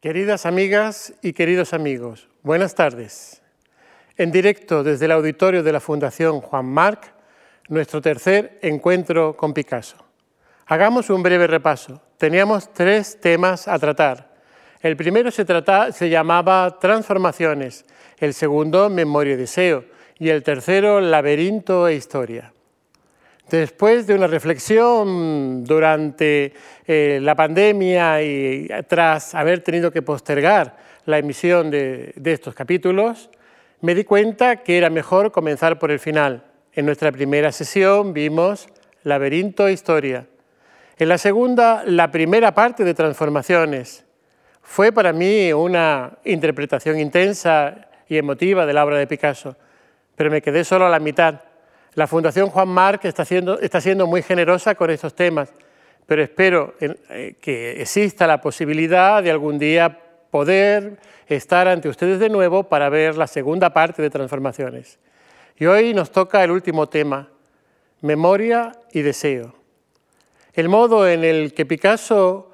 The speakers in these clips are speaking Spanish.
Queridas amigas y queridos amigos, buenas tardes. En directo desde el auditorio de la Fundación Juan Marc, nuestro tercer encuentro con Picasso. Hagamos un breve repaso. Teníamos tres temas a tratar. El primero se, se llamaba Transformaciones, el segundo Memoria y Deseo y el tercero Laberinto e Historia. Después de una reflexión durante eh, la pandemia y tras haber tenido que postergar la emisión de, de estos capítulos, me di cuenta que era mejor comenzar por el final. En nuestra primera sesión vimos laberinto e historia. En la segunda, la primera parte de transformaciones. Fue para mí una interpretación intensa y emotiva de la obra de Picasso, pero me quedé solo a la mitad la Fundación Juan Marc está, está siendo muy generosa con estos temas, pero espero eh, que exista la posibilidad de algún día poder estar ante ustedes de nuevo para ver la segunda parte de Transformaciones. Y hoy nos toca el último tema, memoria y deseo. El modo en el que Picasso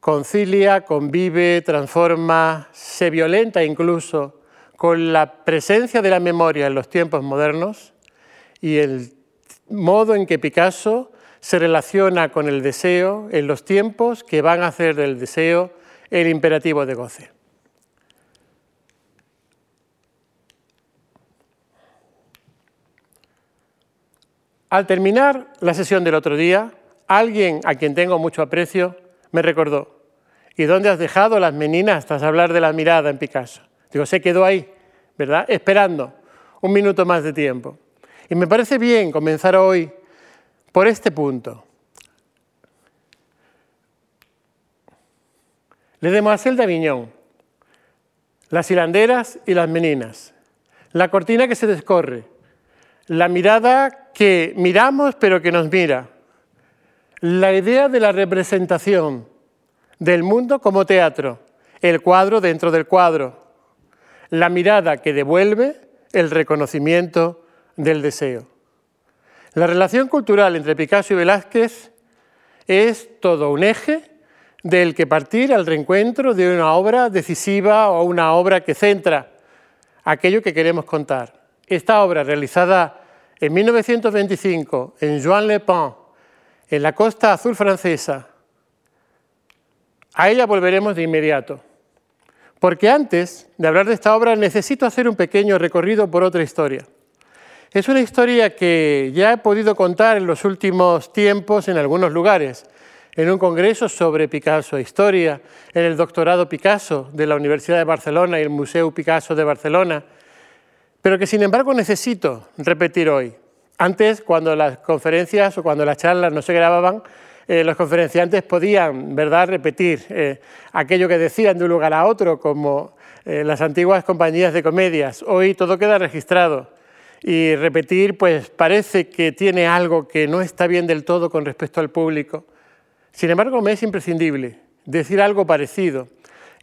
concilia, convive, transforma, se violenta incluso con la presencia de la memoria en los tiempos modernos y el modo en que Picasso se relaciona con el deseo en los tiempos que van a hacer del deseo el imperativo de goce. Al terminar la sesión del otro día, alguien a quien tengo mucho aprecio me recordó, ¿y dónde has dejado las meninas tras hablar de la mirada en Picasso? Digo, se quedó ahí, ¿verdad? Esperando un minuto más de tiempo. Y me parece bien comenzar hoy por este punto. Le Demoiselle d'Avignon, las hilanderas y las meninas, la cortina que se descorre, la mirada que miramos pero que nos mira, la idea de la representación del mundo como teatro, el cuadro dentro del cuadro, la mirada que devuelve el reconocimiento del deseo. La relación cultural entre Picasso y Velázquez es todo un eje del que partir al reencuentro de una obra decisiva o una obra que centra aquello que queremos contar. Esta obra, realizada en 1925 en Juan Le Pen, en la costa azul francesa, a ella volveremos de inmediato. Porque antes de hablar de esta obra necesito hacer un pequeño recorrido por otra historia. Es una historia que ya he podido contar en los últimos tiempos en algunos lugares, en un congreso sobre Picasso e Historia, en el doctorado Picasso de la Universidad de Barcelona y el Museo Picasso de Barcelona, pero que sin embargo necesito repetir hoy. Antes, cuando las conferencias o cuando las charlas no se grababan, eh, los conferenciantes podían ¿verdad? repetir eh, aquello que decían de un lugar a otro, como eh, las antiguas compañías de comedias. Hoy todo queda registrado y repetir pues parece que tiene algo que no está bien del todo con respecto al público. Sin embargo, me es imprescindible decir algo parecido.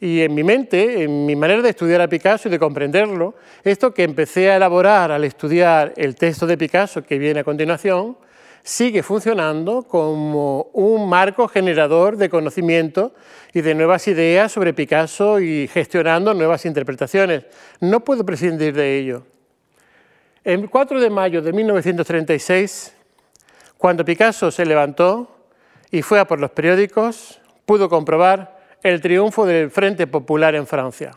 Y en mi mente, en mi manera de estudiar a Picasso y de comprenderlo, esto que empecé a elaborar al estudiar el texto de Picasso que viene a continuación, sigue funcionando como un marco generador de conocimiento y de nuevas ideas sobre Picasso y gestionando nuevas interpretaciones. No puedo prescindir de ello. El 4 de mayo de 1936, cuando Picasso se levantó y fue a por los periódicos, pudo comprobar el triunfo del Frente Popular en Francia.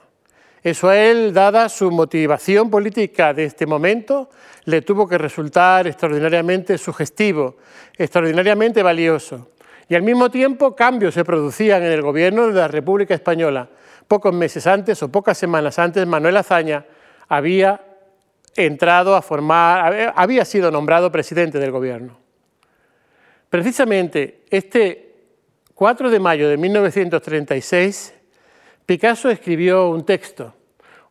Eso a él, dada su motivación política de este momento, le tuvo que resultar extraordinariamente sugestivo, extraordinariamente valioso. Y al mismo tiempo cambios se producían en el gobierno de la República Española. Pocos meses antes o pocas semanas antes, Manuel Azaña había entrado a formar, había sido nombrado presidente del gobierno. Precisamente este 4 de mayo de 1936, Picasso escribió un texto,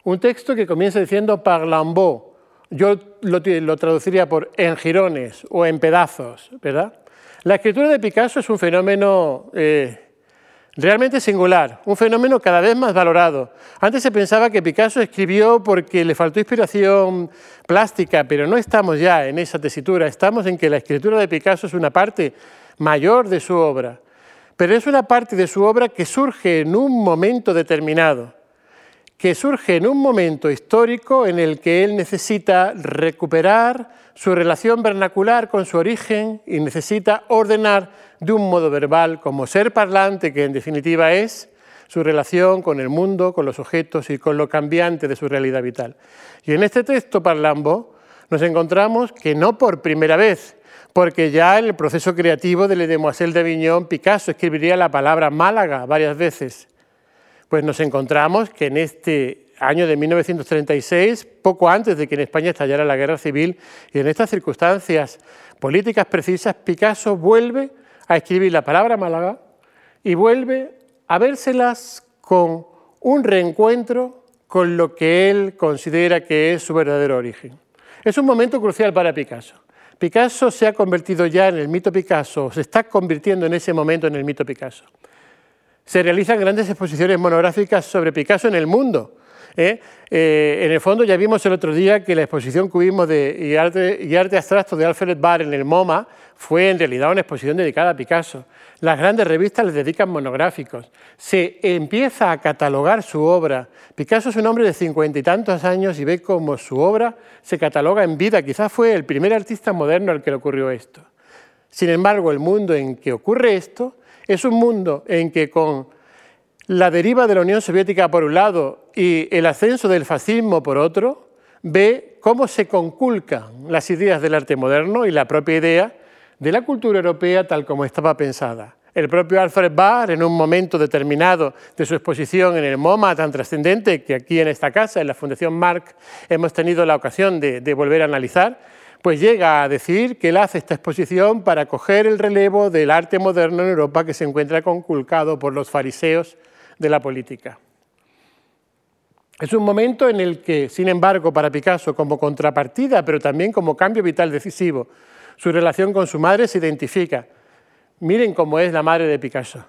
un texto que comienza diciendo par lambeaux, yo lo, traduciría por en jirones o en pedazos, ¿verdad? La escritura de Picasso es un fenómeno eh, realmente singular, un fenómeno cada vez más valorado. Antes se pensaba que Picasso escribió porque le faltó inspiración plástica, pero no estamos ya en esa tesitura, estamos en que la escritura de Picasso es una parte mayor de su obra. pero es una parte de su obra que surge en un momento determinado, que surge en un momento histórico en el que él necesita recuperar su relación vernacular con su origen y necesita ordenar de un modo verbal como ser parlante, que en definitiva es su relación con el mundo, con los objetos y con lo cambiante de su realidad vital. Y en este texto Parlambo nos encontramos que no por primera vez, porque ya en el proceso creativo de Le Demoiselle d'Avignon, Picasso escribiría la palabra Málaga varias veces. Pues nos encontramos que en este año de 1936, poco antes de que en España estallara la guerra civil, y en estas circunstancias políticas precisas, Picasso vuelve a escribir la palabra Málaga y vuelve a vérselas con un reencuentro con lo que él considera que es su verdadero origen. Es un momento crucial para Picasso. Picasso se ha convertido ya en el mito Picasso, se está convirtiendo en ese momento en el mito Picasso. Se realizan grandes exposiciones monográficas sobre Picasso en el mundo. ¿eh? Eh, en el fondo ya vimos el otro día que la exposición hubimos de y arte abstracto de Alfred Barr en el MoMA fue en realidad una exposición dedicada a Picasso. Las grandes revistas les dedican monográficos. Se empieza a catalogar su obra. Picasso es un hombre de cincuenta y tantos años y ve cómo su obra se cataloga en vida. Quizás fue el primer artista moderno al que le ocurrió esto. Sin embargo, el mundo en que ocurre esto es un mundo en que con la deriva de la Unión Soviética por un lado y el ascenso del fascismo por otro, ve cómo se conculcan las ideas del arte moderno y la propia idea de la cultura europea tal como estaba pensada. El propio Alfred Barr, en un momento determinado de su exposición en el MoMA, tan trascendente que aquí en esta casa, en la Fundación Marc, hemos tenido la ocasión de, de, volver a analizar, pues llega a decir que él hace esta exposición para coger el relevo del arte moderno en Europa que se encuentra conculcado por los fariseos de la política. Es un momento en el que, sin embargo, para Picasso, como contrapartida, pero también como cambio vital decisivo, su relación con su madre se identifica. Miren cómo es la madre de Picasso.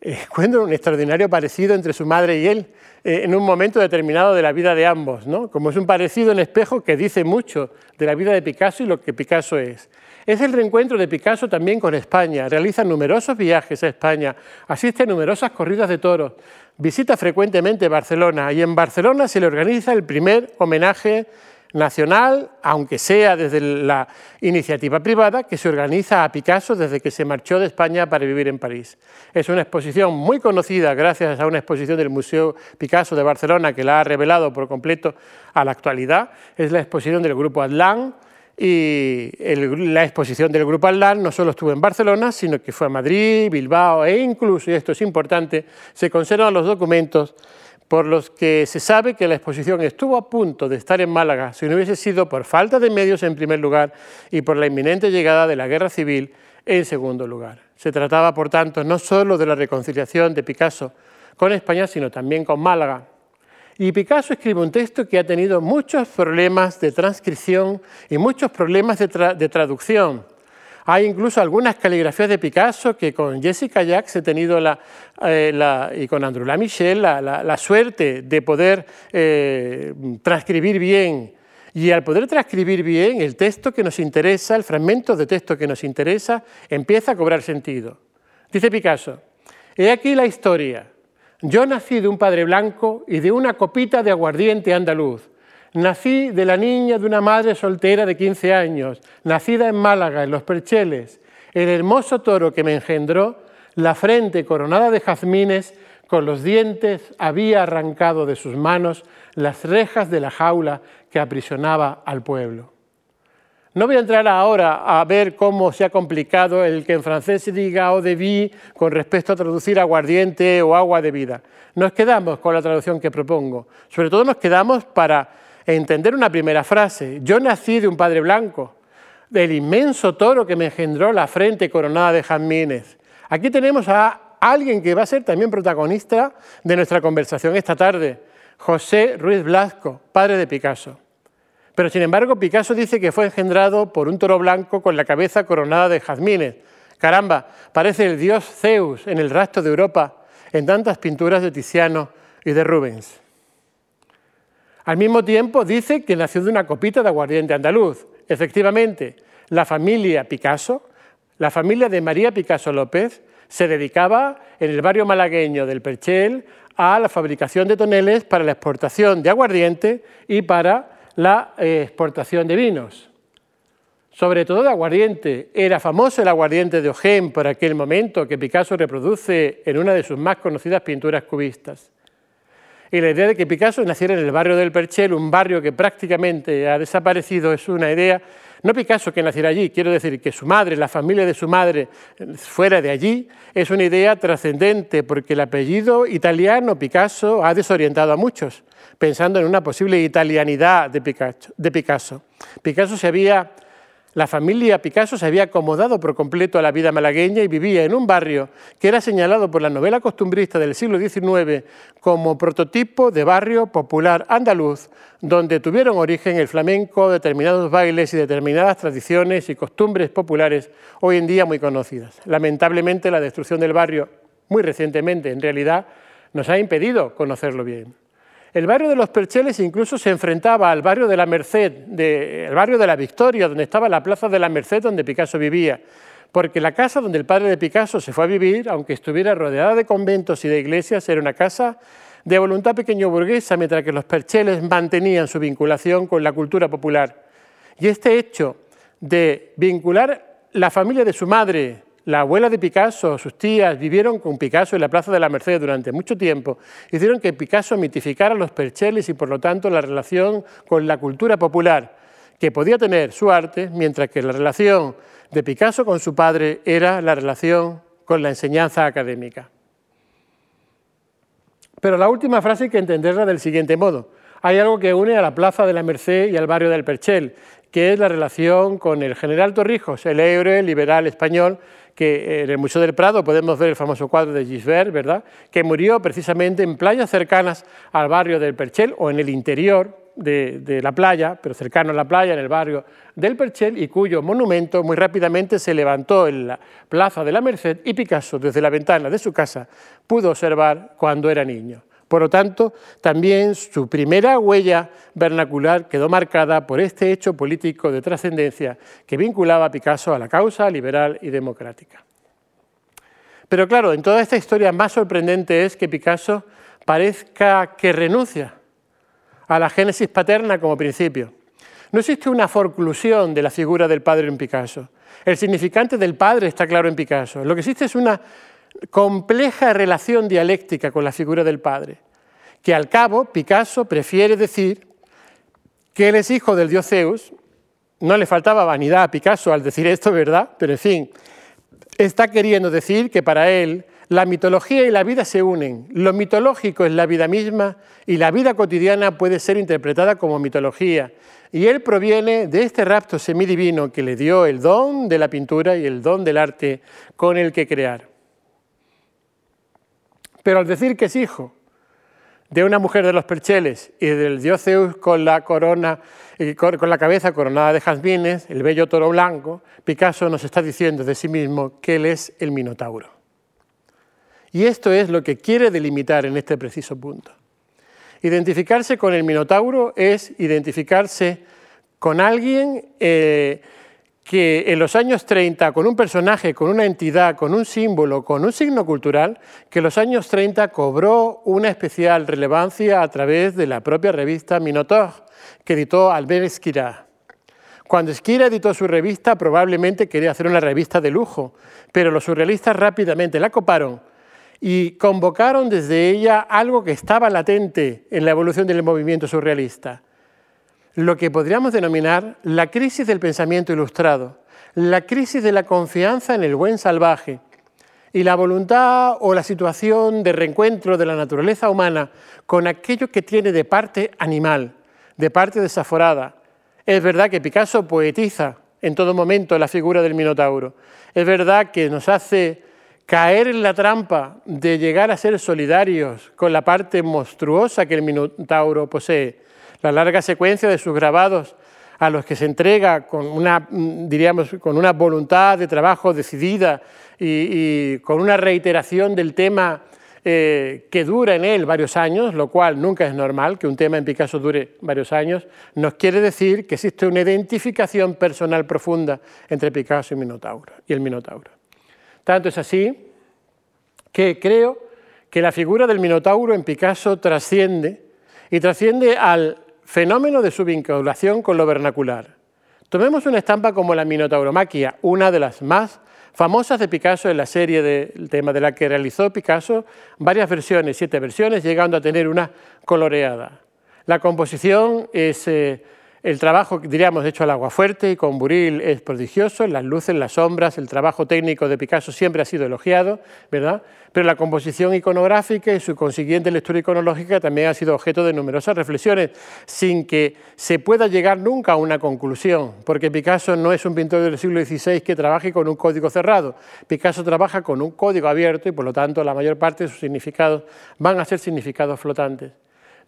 Encuentro un extraordinario parecido entre su madre y él eh, en un momento determinado de la vida de ambos, ¿no? como es un parecido en espejo que dice mucho de la vida de Picasso y lo que Picasso es. Es el reencuentro de Picasso también con España, realiza numerosos viajes a España, asiste a numerosas corridas de toros, visita frecuentemente Barcelona y en Barcelona se le organiza el primer homenaje nacional, aunque sea desde la iniciativa privada, que se organiza a Picasso desde que se marchó de España para vivir en París. Es una exposición muy conocida gracias a una exposición del Museo Picasso de Barcelona que la ha revelado por completo a la actualidad. Es la exposición del Grupo Atlan y la exposición del Grupo Atlan no solo estuvo en Barcelona, sino que fue a Madrid, Bilbao e incluso, y esto es importante, se conservan los documentos por los que se sabe que la exposición estuvo a punto de estar en Málaga si no hubiese sido por falta de medios en primer lugar y por la inminente llegada de la guerra civil en segundo lugar. Se trataba, por tanto, no solo de la reconciliación de Picasso con España, sino también con Málaga. Y Picasso escribe un texto que ha tenido muchos problemas de transcripción y muchos problemas de, de traducción. Hay incluso algunas caligrafías de Picasso que con Jessica Jacques he tenido la, eh, la, y con Andrew Michel la, la, suerte de poder eh, transcribir bien. Y al poder transcribir bien, el texto que nos interesa, el fragmento de texto que nos interesa, empieza a cobrar sentido. Dice Picasso, he aquí la historia. Yo nací de un padre blanco y de una copita de aguardiente andaluz. Nací de la niña de una madre soltera de 15 años, nacida en Málaga, en Los Percheles. El hermoso toro que me engendró, la frente coronada de jazmines, con los dientes había arrancado de sus manos las rejas de la jaula que aprisionaba al pueblo. No voy a entrar ahora a ver cómo se ha complicado el que en francés se diga eau de vie con respecto a traducir aguardiente o agua de vida. Nos quedamos con la traducción que propongo. Sobre todo nos quedamos para entender una primera frase. Yo nací de un padre blanco, del inmenso toro que me engendró la frente coronada de jazmines. Aquí tenemos a alguien que va a ser también protagonista de nuestra conversación esta tarde, José Ruiz Blasco, padre de Picasso. Pero sin embargo, Picasso dice que fue engendrado por un toro blanco con la cabeza coronada de jazmines. Caramba, parece el dios Zeus en el rastro de Europa, en tantas pinturas de Tiziano y de Rubens. Al mismo tiempo dice que nació de una copita de aguardiente andaluz. Efectivamente, la familia Picasso, la familia de María Picasso López, se dedicaba en el barrio malagueño del Perchel a la fabricación de toneles para la exportación de aguardiente y para la eh, exportación de vinos. Sobre todo de aguardiente. Era famoso el aguardiente de Ojén por aquel momento que Picasso reproduce en una de sus más conocidas pinturas cubistas. Y la idea de que Picasso naciera en el barrio del Perchel, un barrio que prácticamente ha desaparecido, es una idea, no Picasso que naciera allí, quiero decir que su madre, la familia de su madre fuera de allí, es una idea trascendente porque el apellido italiano Picasso ha desorientado a muchos, pensando en una posible italianidad de Picasso. Picasso se había la familia Picasso se había acomodado por completo a la vida malagueña y vivía en un barrio que era señalado por la novela costumbrista del siglo XIX como prototipo de barrio popular andaluz, donde tuvieron origen el flamenco, determinados bailes y determinadas tradiciones y costumbres populares hoy en día muy conocidas. Lamentablemente la destrucción del barrio, muy recientemente en realidad, nos ha impedido conocerlo bien. El barrio de los Percheles incluso se enfrentaba al barrio de la Merced, el barrio de la Victoria, donde estaba la plaza de la Merced donde Picasso vivía, porque la casa donde el padre de Picasso se fue a vivir, aunque estuviera rodeada de conventos y de iglesias, era una casa de voluntad pequeño burguesa, mientras que los Percheles mantenían su vinculación con la cultura popular. Y este hecho de vincular la familia de su madre la abuela de Picasso, sus tías, vivieron con Picasso en la Plaza de la Merced durante mucho tiempo, hicieron que Picasso mitificara los percheles y por lo tanto la relación con la cultura popular que podía tener su arte, mientras que la relación de Picasso con su padre era la relación con la enseñanza académica. Pero la última frase hay que entenderla del siguiente modo. Hay algo que une a la Plaza de la Merced y al barrio del Perchel, que es la relación con el general Torrijos, el héroe liberal español, que en el Museo del Prado podemos ver el famoso cuadro de Gisbert, ¿verdad? que murió precisamente en playas cercanas al barrio del Perchel o en el interior de, la playa, pero cercano a la playa, en el barrio del Perchel, y cuyo monumento muy rápidamente se levantó en la plaza de la Merced y Picasso, desde la ventana de su casa, pudo observar cuando era niño. Por lo tanto, también su primera huella vernacular quedó marcada por este hecho político de trascendencia que vinculaba a Picasso a la causa liberal y democrática. Pero claro, en toda esta historia más sorprendente es que Picasso parezca que renuncia a la génesis paterna como principio. No existe una forclusión de la figura del padre en Picasso. El significante del padre está claro en Picasso. Lo que existe es una compleja relación dialéctica con la figura del padre, que al cabo Picasso prefiere decir que él es hijo del dios Zeus, no le faltaba vanidad a Picasso al decir esto, ¿verdad? Pero en fin, está queriendo decir que para él la mitología y la vida se unen. Lo mitológico es la vida misma y la vida cotidiana puede ser interpretada como mitología. Y él proviene de este rapto semidivino que le dio el don de la pintura y el don del arte con el que crear. Pero al decir que es hijo de una mujer de los percheles y del dios Zeus con la corona, con la cabeza coronada de jazmines, el bello toro blanco, Picasso nos está diciendo de sí mismo que él es el Minotauro. Y esto es lo que quiere delimitar en este preciso punto. Identificarse con el Minotauro es identificarse con alguien eh, que en los años 30, con un personaje, con una entidad, con un símbolo, con un signo cultural, que en los años 30 cobró una especial relevancia a través de la propia revista Minotaur, que editó Albert Esquira. Cuando Esquira editó su revista, probablemente quería hacer una revista de lujo, pero los surrealistas rápidamente la coparon y convocaron desde ella algo que estaba latente en la evolución del movimiento surrealista lo que podríamos denominar la crisis del pensamiento ilustrado, la crisis de la confianza en el buen salvaje y la voluntad o la situación de reencuentro de la naturaleza humana con aquello que tiene de parte animal, de parte desaforada. Es verdad que Picasso poetiza en todo momento la figura del Minotauro. Es verdad que nos hace caer en la trampa de llegar a ser solidarios con la parte monstruosa que el Minotauro posee la larga secuencia de sus grabados a los que se entrega con una, diríamos, con una voluntad de trabajo decidida y, con una reiteración del tema eh, que dura en él varios años, lo cual nunca es normal que un tema en Picasso dure varios años, nos quiere decir que existe una identificación personal profunda entre Picasso y, Minotauro, y el Minotauro. Tanto es así que creo que la figura del Minotauro en Picasso trasciende y trasciende al fenómeno de su vinculación con lo vernacular. Tomemos una estampa como la Minotauromaquia, una de las más famosas de Picasso en la serie del tema de la que realizó Picasso, varias versiones, siete versiones, llegando a tener una coloreada. La composición es eh, el trabajo, diríamos, hecho al agua fuerte y con buril es prodigioso, las luces, las sombras, el trabajo técnico de Picasso siempre ha sido elogiado, ¿verdad? Pero la composición iconográfica y su consiguiente lectura iconológica también ha sido objeto de numerosas reflexiones, sin que se pueda llegar nunca a una conclusión, porque Picasso no es un pintor del siglo XVI que trabaje con un código cerrado. Picasso trabaja con un código abierto y por lo tanto la mayor parte de sus significados van a ser significados flotantes.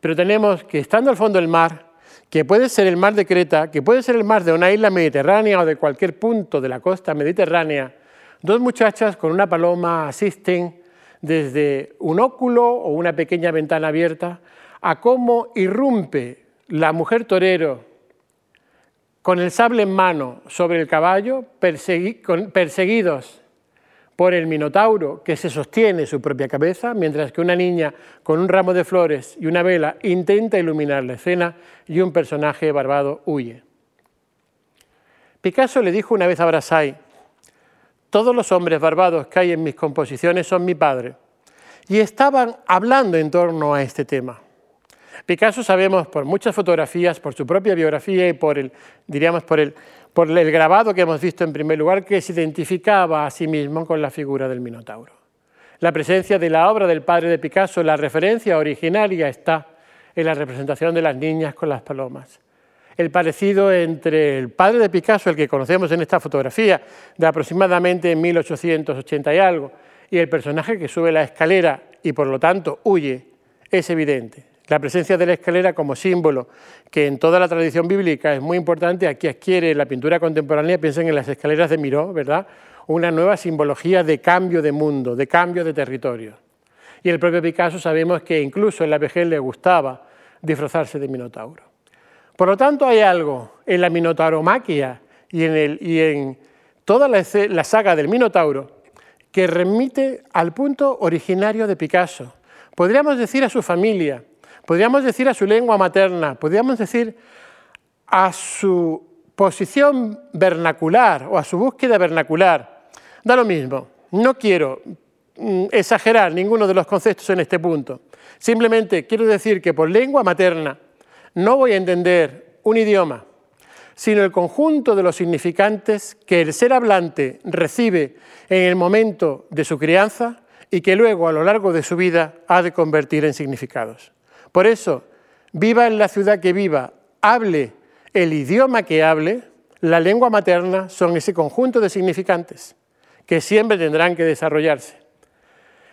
Pero tenemos que, estando al fondo del mar, que puede ser el mar de Creta, que puede ser el mar de una isla mediterránea o de cualquier punto de la costa mediterránea, dos muchachas con una paloma asisten desde un óculo o una pequeña ventana abierta a cómo irrumpe la mujer torero con el sable en mano sobre el caballo, perseguidos por el Minotauro que se sostiene su propia cabeza, mientras que una niña con un ramo de flores y una vela intenta iluminar la escena y un personaje barbado huye. Picasso le dijo una vez a Brassai, todos los hombres barbados que hay en mis composiciones son mi padre, y estaban hablando en torno a este tema. Picasso sabemos por muchas fotografías, por su propia biografía y por el, diríamos, por el por el grabado que hemos visto en primer lugar, que se identificaba a sí mismo con la figura del Minotauro. La presencia de la obra del padre de Picasso, la referencia originaria está en la representación de las niñas con las palomas. El parecido entre el padre de Picasso, el que conocemos en esta fotografía, de aproximadamente 1880 y algo, y el personaje que sube la escalera y por lo tanto huye, es evidente. La presencia de la escalera como símbolo, que en toda la tradición bíblica es muy importante, aquí adquiere la pintura contemporánea, piensen en las escaleras de Miró, ¿verdad? Una nueva simbología de cambio de mundo, de cambio de territorio. Y el propio Picasso sabemos que incluso en la vejez le gustaba disfrazarse de Minotauro. Por lo tanto, hay algo en la Minotauromaquia y en, y en toda la, la saga del Minotauro que remite al punto originario de Picasso. Podríamos decir a su familia, podríamos decir a su lengua materna, podríamos decir a su posición vernacular o a su búsqueda vernacular. Da lo mismo, no quiero mm, exagerar ninguno de los conceptos en este punto. Simplemente quiero decir que por lengua materna no voy a entender un idioma, sino el conjunto de los significantes que el ser hablante recibe en el momento de su crianza y que luego a lo largo de su vida ha de convertir en significados. Por eso, viva en la ciudad que viva, hable el idioma que hable, la lengua materna son ese conjunto de significantes que siempre tendrán que desarrollarse.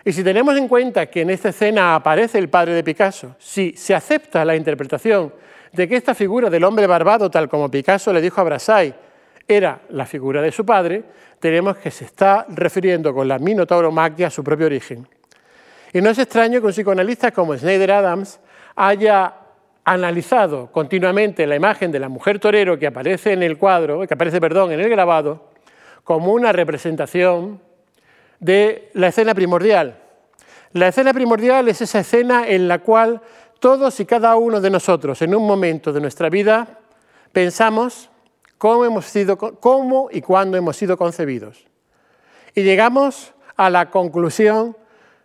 Y si tenemos en cuenta que en esta escena aparece el padre de Picasso, si se acepta la interpretación de que esta figura del hombre barbado, tal como Picasso le dijo a Brassai, era la figura de su padre, tenemos que se está refiriendo con la Minotauromactia a su propio origen. Y no es extraño que un psicoanalista como Schneider Adams haya analizado continuamente la imagen de la mujer torero que aparece en el cuadro, que aparece, perdón, en el grabado, como una representación de la escena primordial. La escena primordial es esa escena en la cual todos y cada uno de nosotros, en un momento de nuestra vida, pensamos cómo, hemos sido, cómo y cuándo hemos sido concebidos. Y llegamos a la conclusión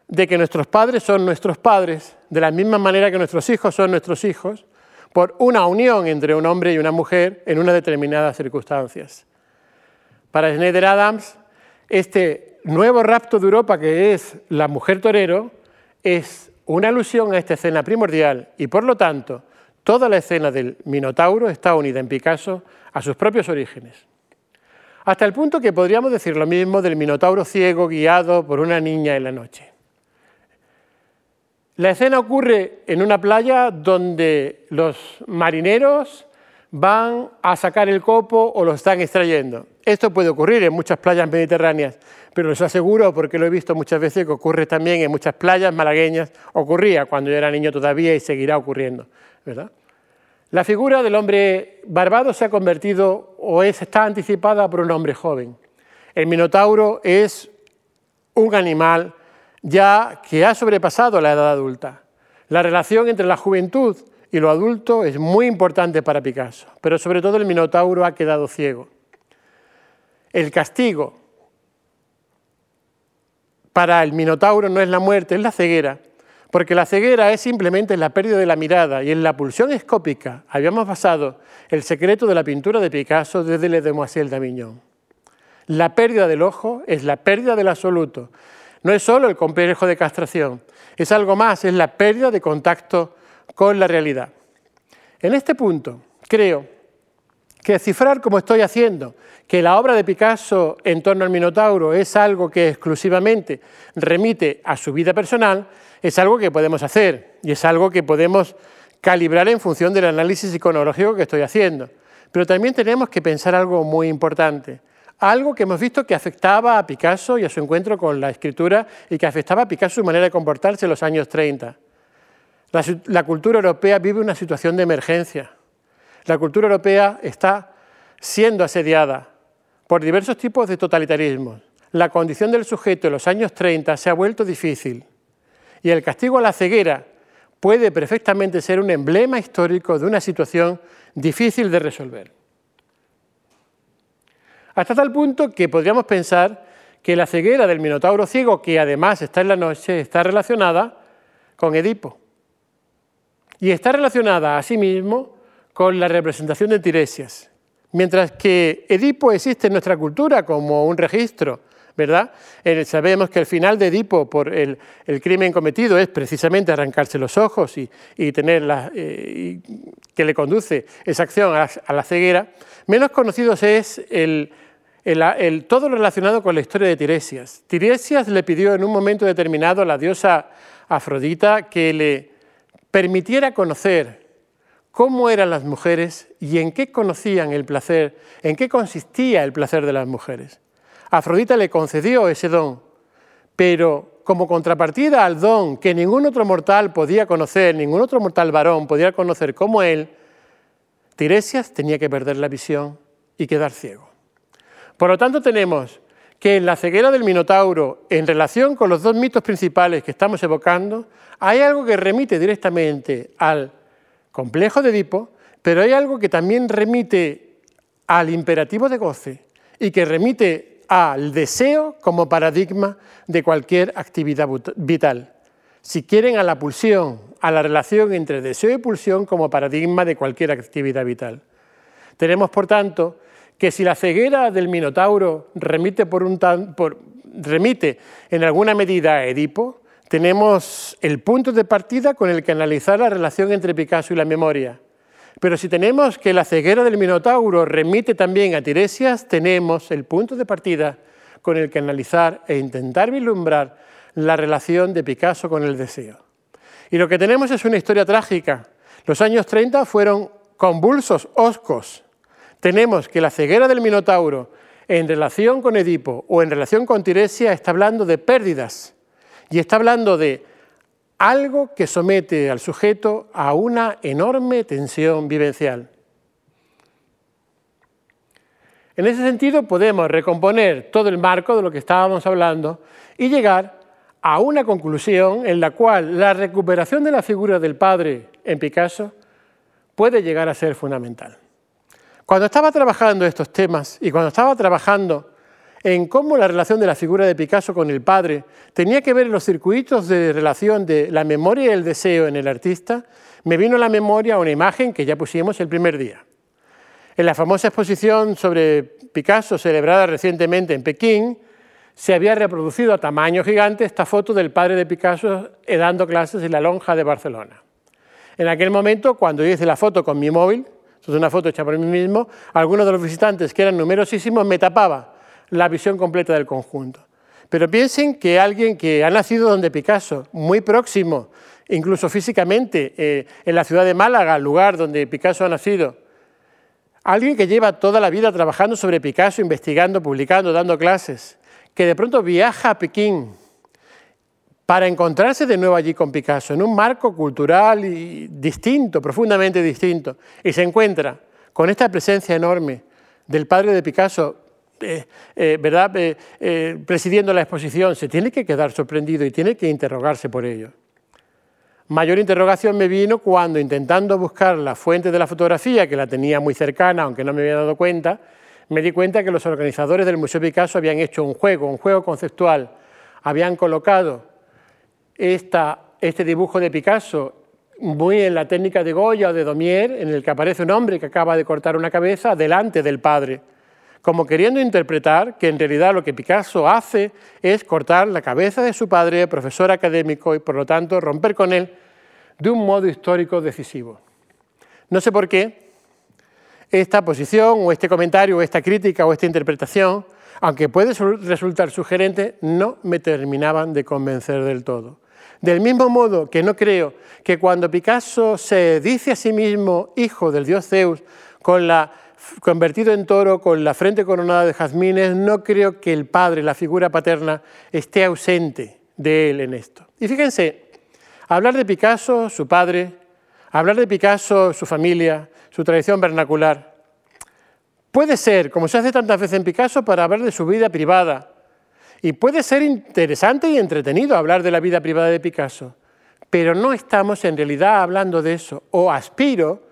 de que nuestros padres son nuestros padres, de la misma manera que nuestros hijos son nuestros hijos, por una unión entre un hombre y una mujer en unas determinadas circunstancias. Para Schneider Adams, este nuevo rapto de Europa que es la mujer torero es una alusión a esta escena primordial y por lo tanto toda la escena del Minotauro está unida en Picasso a sus propios orígenes. Hasta el punto que podríamos decir lo mismo del Minotauro ciego guiado por una niña en la noche. La escena ocurre en una playa donde los marineros van a sacar el copo o lo están extrayendo. Esto puede ocurrir en muchas playas mediterráneas, pero les aseguro, porque lo he visto muchas veces, que ocurre también en muchas playas malagueñas, ocurría cuando yo era niño todavía y seguirá ocurriendo. ¿verdad? La figura del hombre barbado se ha convertido o es, está anticipada por un hombre joven. El minotauro es un animal ya que ha sobrepasado la edad adulta. La relación entre la juventud y lo adulto es muy importante para Picasso, pero sobre todo el Minotauro ha quedado ciego. El castigo para el Minotauro no es la muerte, es la ceguera, porque la ceguera es simplemente la pérdida de la mirada y en la pulsión escópica habíamos basado el secreto de la pintura de Picasso desde Le Demoiselle d'Avignon. La pérdida del ojo es la pérdida del absoluto. No es solo el complejo de castración, es algo más, es la pérdida de contacto con la realidad. En este punto, creo que cifrar como estoy haciendo, que la obra de Picasso en torno al Minotauro es algo que exclusivamente remite a su vida personal, es algo que podemos hacer y es algo que podemos calibrar en función del análisis iconológico que estoy haciendo. Pero también tenemos que pensar algo muy importante algo que hemos visto que afectaba a Picasso y a su encuentro con la escritura y que afectaba a Picasso su manera de comportarse en los años 30. La, cultura europea vive una situación de emergencia. La cultura europea está siendo asediada por diversos tipos de totalitarismos. La condición del sujeto en los años 30 se ha vuelto difícil y el castigo a la ceguera puede perfectamente ser un emblema histórico de una situación difícil de resolver. Hasta tal punto que podríamos pensar que la ceguera del Minotauro ciego, que además está en la noche, está relacionada con Edipo. Y está relacionada asimismo con la representación de Tiresias. Mientras que Edipo existe en nuestra cultura como un registro, ¿verdad? sabemos que el final de Edipo por el, crimen cometido es precisamente arrancarse los ojos y, tener la, eh, que le conduce esa acción a la ceguera. Menos conocidos es el, todo relacionado con la historia de Tiresias. Tiresias le pidió en un momento determinado a la diosa Afrodita que le permitiera conocer cómo eran las mujeres y en qué conocían el placer, en qué consistía el placer de las mujeres. Afrodita le concedió ese don, pero como contrapartida al don que ningún otro mortal podía conocer, ningún otro mortal varón podía conocer como él, Tiresias tenía que perder la visión y quedar ciego. Por lo tanto, tenemos que en la ceguera del Minotauro, en relación con los dos mitos principales que estamos evocando, hay algo que remite directamente al complejo de Edipo, pero hay algo que también remite al imperativo de goce y que remite al deseo como paradigma de cualquier actividad vital. Si quieren, a la pulsión, a la relación entre deseo y pulsión como paradigma de cualquier actividad vital. Tenemos, por tanto, que si la ceguera del Minotauro remite, por remite en alguna medida a Edipo, tenemos el punto de partida con el que analizar la relación entre Picasso y la memoria. Pero si tenemos que la ceguera del Minotauro remite también a Tiresias, tenemos el punto de partida con el que analizar e intentar vislumbrar la relación de Picasso con el deseo. Y lo que tenemos es una historia trágica. Los años 30 fueron convulsos, oscos, tenemos que la ceguera del Minotauro en relación con Edipo o en relación con Tiresia está hablando de pérdidas y está hablando de algo que somete al sujeto a una enorme tensión vivencial. En ese sentido podemos recomponer todo el marco de lo que estábamos hablando y llegar a una conclusión en la cual la recuperación de la figura del padre en Picasso puede llegar a ser fundamental. Cuando estaba trabajando estos temas y cuando estaba trabajando en cómo la relación de la figura de Picasso con el padre tenía que ver en los circuitos de relación de la memoria y el deseo en el artista, me vino a la memoria una imagen que ya pusimos el primer día. En la famosa exposición sobre Picasso celebrada recientemente en Pekín, se había reproducido a tamaño gigante esta foto del padre de Picasso dando clases en la lonja de Barcelona. En aquel momento, cuando hice la foto con mi móvil, es una foto hecha por mí mismo, algunos de los visitantes, que eran numerosísimos, me tapaba la visión completa del conjunto. Pero piensen que alguien que ha nacido donde Picasso, muy próximo, incluso físicamente, eh, en la ciudad de Málaga, lugar donde Picasso ha nacido, alguien que lleva toda la vida trabajando sobre Picasso, investigando, publicando, dando clases, que de pronto viaja a Pekín para encontrarse de nuevo allí con Picasso, en un marco cultural distinto, profundamente distinto, y se encuentra con esta presencia enorme del padre de Picasso eh, eh, ¿verdad? Eh, presidiendo la exposición, se tiene que quedar sorprendido y tiene que interrogarse por ello. Mayor interrogación me vino cuando, intentando buscar la fuente de la fotografía, que la tenía muy cercana, aunque no me había dado cuenta, me di cuenta que los organizadores del Museo Picasso habían hecho un juego, un juego conceptual. Habían colocado este dibujo de Picasso muy en la técnica de Goya o de Domier, en el que aparece un hombre que acaba de cortar una cabeza delante del padre como queriendo interpretar que en realidad lo que Picasso hace es cortar la cabeza de su padre, profesor académico, y por lo tanto romper con él de un modo histórico decisivo. No sé por qué esta posición o este comentario o esta crítica o esta interpretación, aunque puede resultar sugerente, no me terminaban de convencer del todo. Del mismo modo que no creo que cuando Picasso se dice a sí mismo hijo del dios Zeus con la convertido en toro con la frente coronada de jazmines, no creo que el padre, la figura paterna, esté ausente de él en esto. Y fíjense, hablar de Picasso, su padre, hablar de Picasso, su familia, su tradición vernacular, puede ser, como se hace tantas veces en Picasso, para hablar de su vida privada. Y puede ser interesante y entretenido hablar de la vida privada de Picasso, pero no estamos en realidad hablando de eso, o aspiro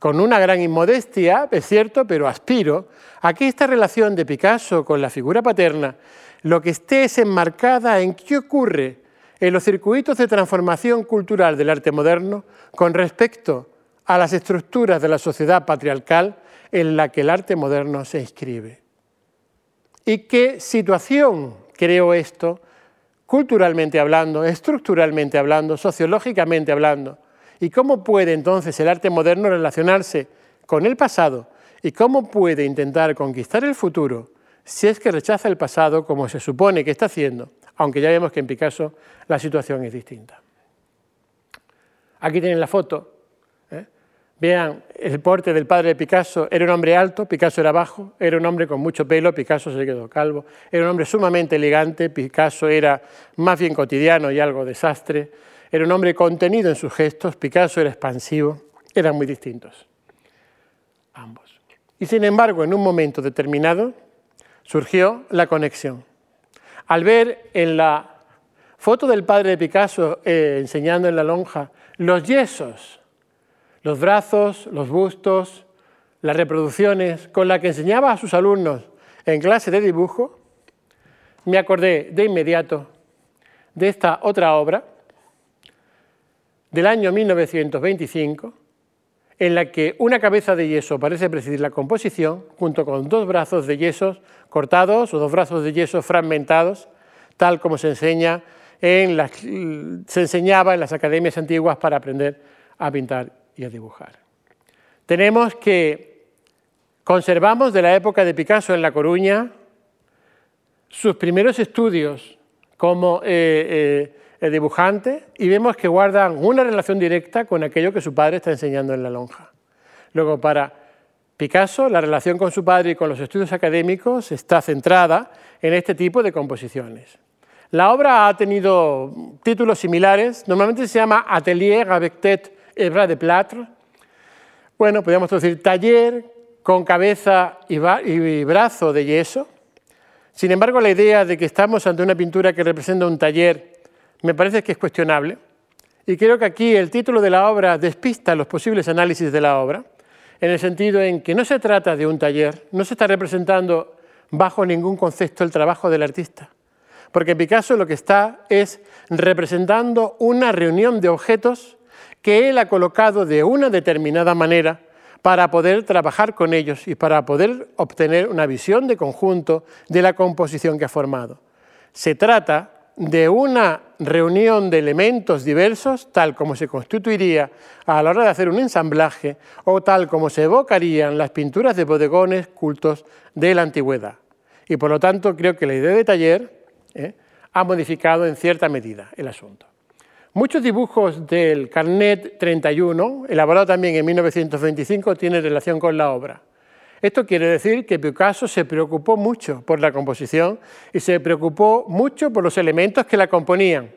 con una gran inmodestia, es cierto, pero aspiro a que esta relación de Picasso con la figura paterna lo que esté es enmarcada en qué ocurre en los circuitos de transformación cultural del arte moderno con respecto a las estructuras de la sociedad patriarcal en la que el arte moderno se inscribe. ¿Y qué situación creo esto, culturalmente hablando, estructuralmente hablando, sociológicamente hablando? ¿Y cómo puede entonces el arte moderno relacionarse con el pasado? ¿Y cómo puede intentar conquistar el futuro si es que rechaza el pasado como se supone que está haciendo? Aunque ya vemos que en Picasso la situación es distinta. Aquí tienen la foto. Vean el porte del padre de Picasso. Era un hombre alto, Picasso era bajo. Era un hombre con mucho pelo, Picasso se quedó calvo. Era un hombre sumamente elegante, Picasso era más bien cotidiano y algo desastre. Era un hombre contenido en sus gestos, Picasso era expansivo, eran muy distintos, ambos. Y sin embargo, en un momento determinado, surgió la conexión. Al ver en la foto del padre de Picasso eh, enseñando en la lonja los yesos, los brazos, los bustos, las reproducciones con las que enseñaba a sus alumnos en clase de dibujo, me acordé de inmediato de esta otra obra del año 1925, en la que una cabeza de yeso parece presidir la composición, junto con dos brazos de yesos cortados o dos brazos de yeso fragmentados, tal como se enseñaba en las academias antiguas para aprender a pintar y a dibujar. Tenemos que conservamos de la época de Picasso en La Coruña sus primeros estudios como eh, eh, el dibujante y vemos que guardan una relación directa con aquello que su padre está enseñando en la lonja. Luego, para Picasso, la relación con su padre y con los estudios académicos está centrada en este tipo de composiciones. La obra ha tenido títulos similares, normalmente se llama Atelier avec tête et bras de plâtre. Bueno, podríamos decir taller con cabeza y brazo de yeso. Sin embargo, la idea de que estamos ante una pintura que representa un taller me parece que es cuestionable. Y creo que aquí el título de la obra despista los posibles análisis de la obra, en el sentido en que no se trata de un taller, no se está representando bajo ningún concepto el trabajo del artista, porque Picasso lo que está es representando una reunión de objetos que él ha colocado de una determinada manera para poder trabajar con ellos y para poder obtener una visión de conjunto de la composición que ha formado. Se trata de una reunión de elementos diversos, tal como se constituiría a la hora de hacer un ensamblaje o tal como se evocarían las pinturas de bodegones cultos de la antigüedad. Y por lo tanto creo que la idea de taller ¿eh? ha modificado en cierta medida el asunto. Muchos dibujos del Carnet 31, elaborado también en 1925, tienen relación con la obra. Esto quiere decir que Picasso se preocupó mucho por la composición y se preocupó mucho por los elementos que la componían,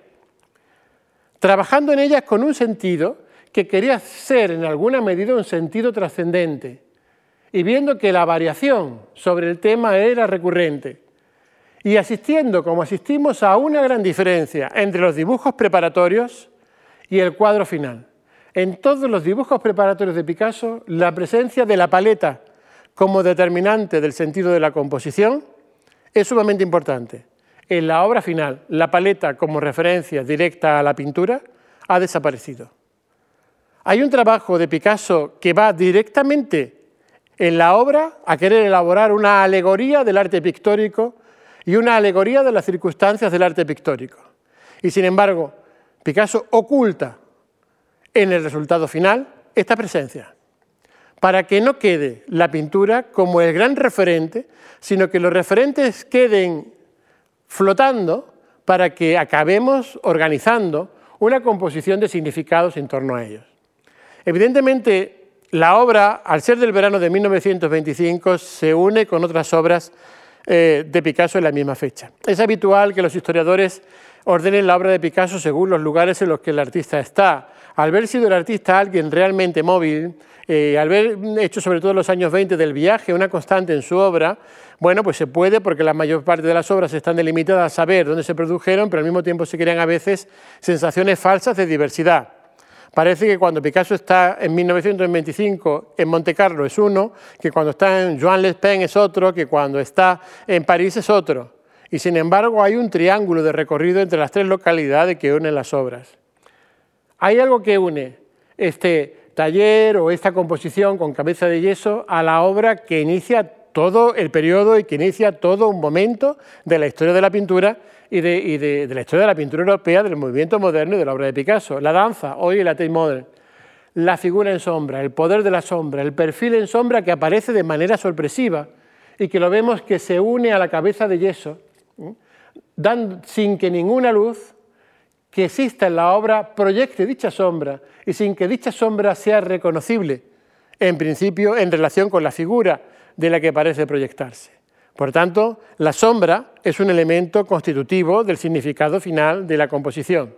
trabajando en ellas con un sentido que quería ser en alguna medida un sentido trascendente. y viendo que la variación sobre el tema era recurrente y asistiendo como asistimos a una gran diferencia entre los dibujos preparatorios y el cuadro final. En todos los dibujos preparatorios de Picasso, la presencia de la paleta como determinante del sentido de la composición es sumamente importante. En la obra final, la paleta como referencia directa a la pintura ha desaparecido. Hay un trabajo de Picasso que va directamente en la obra a querer elaborar una alegoría del arte pictórico y una alegoría de las circunstancias del arte pictórico. Y sin embargo, Picasso oculta en el resultado final esta presencia, para que no quede la pintura como el gran referente, sino que los referentes queden flotando para que acabemos organizando una composición de significados en torno a ellos. Evidentemente, la obra, al ser del verano de 1925, se une con otras obras eh, de Picasso en la misma fecha. Es habitual que los historiadores ordenen la obra de Picasso según los lugares en los que el artista está. Al haber sido el artista alguien realmente móvil, eh, al haber hecho sobre todo en los años 20 del viaje una constante en su obra, bueno, pues se puede porque la mayor parte de las obras están delimitadas a saber dónde se produjeron, pero al mismo tiempo se crean a veces sensaciones falsas de diversidad. Parece que cuando Picasso está en 1925 en Monte Carlo es uno, que cuando está en Joan Les Pen es otro, que cuando está en París es otro. Y sin embargo hay un triángulo de recorrido entre las tres localidades que unen las obras. Hay algo que une este taller o esta composición con cabeza de yeso a la obra que inicia todo el periodo y que inicia todo un momento de la historia de la pintura y, de, la historia de la pintura europea, del movimiento moderno y de la obra de Picasso. La danza, hoy en la Tate Modern, la figura en sombra, el poder de la sombra, el perfil en sombra que aparece de manera sorpresiva y que lo vemos que se une a la cabeza de yeso, dan, sin que ninguna luz que exista en la obra proyecte dicha sombra y sin que dicha sombra sea reconocible, en principio, en relación con la figura de la que parece proyectarse. Por tanto, la sombra es un elemento constitutivo del significado final de la composición.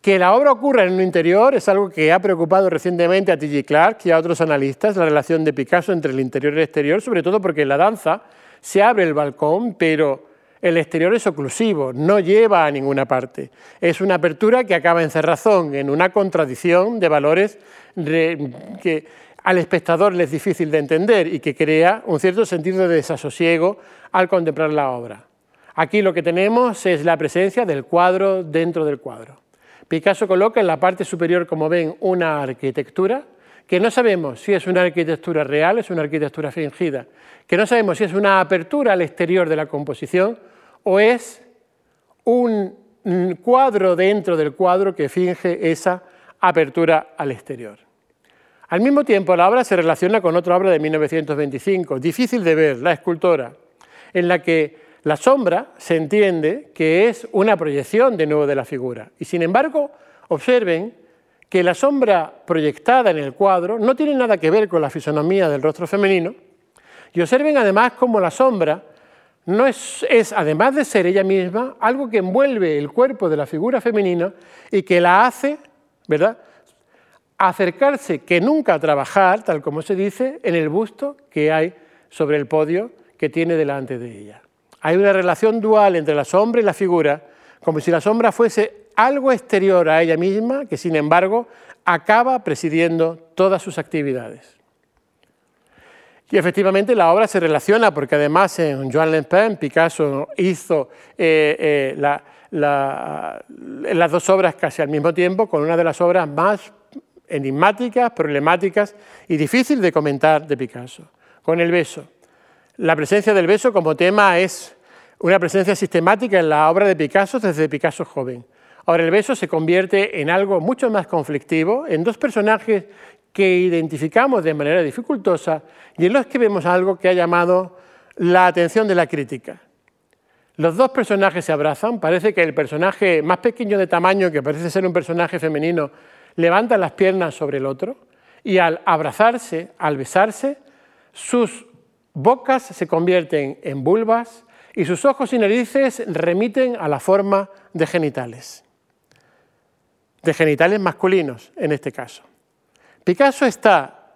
Que la obra ocurra en un interior es algo que ha preocupado recientemente a T.G. Clark y a otros analistas, la relación de Picasso entre el interior y el exterior, sobre todo porque en la danza se abre el balcón, pero el exterior es oclusivo, no lleva a ninguna parte. Es una apertura que acaba en cerrazón, en una contradicción de valores que al espectador le es difícil de entender y que crea un cierto sentido de desasosiego al contemplar la obra. Aquí lo que tenemos es la presencia del cuadro dentro del cuadro. Picasso coloca en la parte superior, como ven, una arquitectura que no sabemos si es una arquitectura real, es una arquitectura fingida, que no sabemos si es una apertura al exterior de la composición o es un cuadro dentro del cuadro que finge esa apertura al exterior. Al mismo tiempo, la obra se relaciona con otra obra de 1925, difícil de ver, La escultora, en la que la sombra se entiende que es una proyección de nuevo de la figura. Y sin embargo, observen que la sombra proyectada en el cuadro no tiene nada que ver con la fisonomía del rostro femenino. Y observen además cómo la sombra no es, es, además de ser ella misma, algo que envuelve el cuerpo de la figura femenina y que la hace, ¿verdad?, acercarse que nunca a trabajar, tal como se dice, en el busto que hay sobre el podio que tiene delante de ella. Hay una relación dual entre la sombra y la figura, como si la sombra fuese algo exterior a ella misma, que sin embargo acaba presidiendo todas sus actividades. Y efectivamente la obra se relaciona, porque además en Joan Lempin, Picasso hizo eh, eh, las dos obras casi al mismo tiempo, con una de las obras más enigmáticas, problemáticas y difícil de comentar de Picasso. Con el beso. La presencia del beso como tema es una presencia sistemática en la obra de Picasso desde Picasso joven. Ahora el beso se convierte en algo mucho más conflictivo, en dos personajes que identificamos de manera dificultosa y en los que vemos algo que ha llamado la atención de la crítica. Los dos personajes se abrazan, parece que el personaje más pequeño de tamaño, que parece ser un personaje femenino, levanta las piernas sobre el otro y al abrazarse, al besarse, sus bocas se convierten en vulvas y sus ojos y narices remiten a la forma de genitales, de genitales masculinos en este caso. Picasso está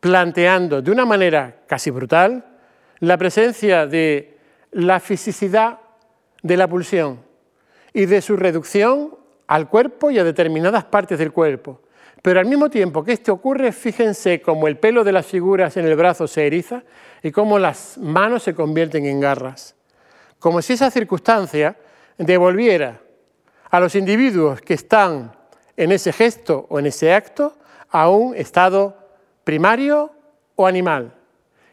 planteando de una manera casi brutal la presencia de la fisicidad de la pulsión y de su reducción al cuerpo y a determinadas partes del cuerpo. Pero al mismo tiempo que esto ocurre, fíjense cómo el pelo de las figuras en el brazo se eriza y cómo las manos se convierten en garras. Como si esa circunstancia devolviera a los individuos que están en ese gesto o en ese acto a un estado primario o animal.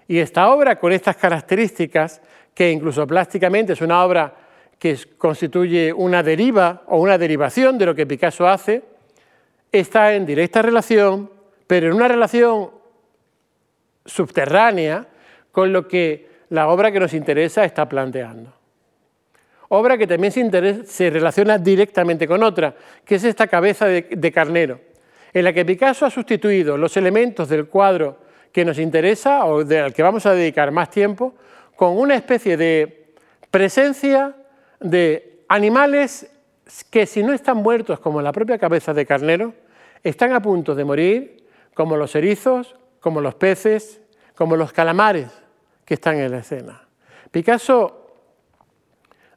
Y esta obra, con estas características, que incluso plásticamente es una obra que constituye una deriva o una derivación de lo que Picasso hace, está en directa relación, pero en una relación subterránea con lo que la obra que nos interesa está planteando. Obra que también se, relaciona directamente con otra, que es esta cabeza de, carnero, en la que Picasso ha sustituido los elementos del cuadro que nos interesa o del que vamos a dedicar más tiempo, con una especie de presencia de animales que si no están muertos como la propia cabeza de carnero, están a punto de morir, como los erizos, como los peces, como los calamares que están en la escena. Picasso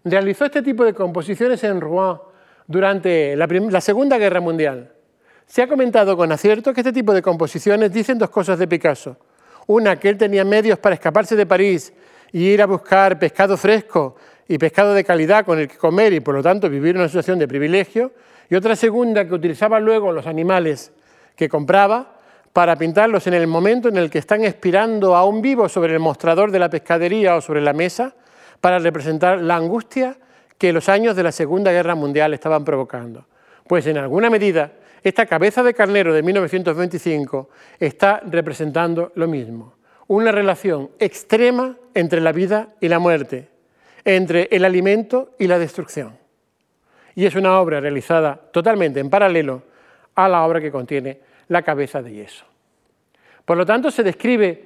realizó este tipo de composiciones en Rouen durante la, Segunda Guerra Mundial. Se ha comentado con acierto que este tipo de composiciones dicen dos cosas de Picasso. Una, que él tenía medios para escaparse de París y ir a buscar pescado fresco y pescado de calidad con el que comer y por lo tanto vivir una situación de privilegio. Y otra segunda, que utilizaba luego los animales que compraba para pintarlos en el momento en el que están expirando aún vivos sobre el mostrador de la pescadería o sobre la mesa para representar la angustia que los años de la Segunda Guerra Mundial estaban provocando. Pues en alguna medida, esta cabeza de carnero de 1925 está representando lo mismo, una relación extrema entre la vida y la muerte, entre el alimento y la destrucción. Y es una obra realizada totalmente en paralelo a la obra que contiene la cabeza de yeso. Por lo tanto, se describe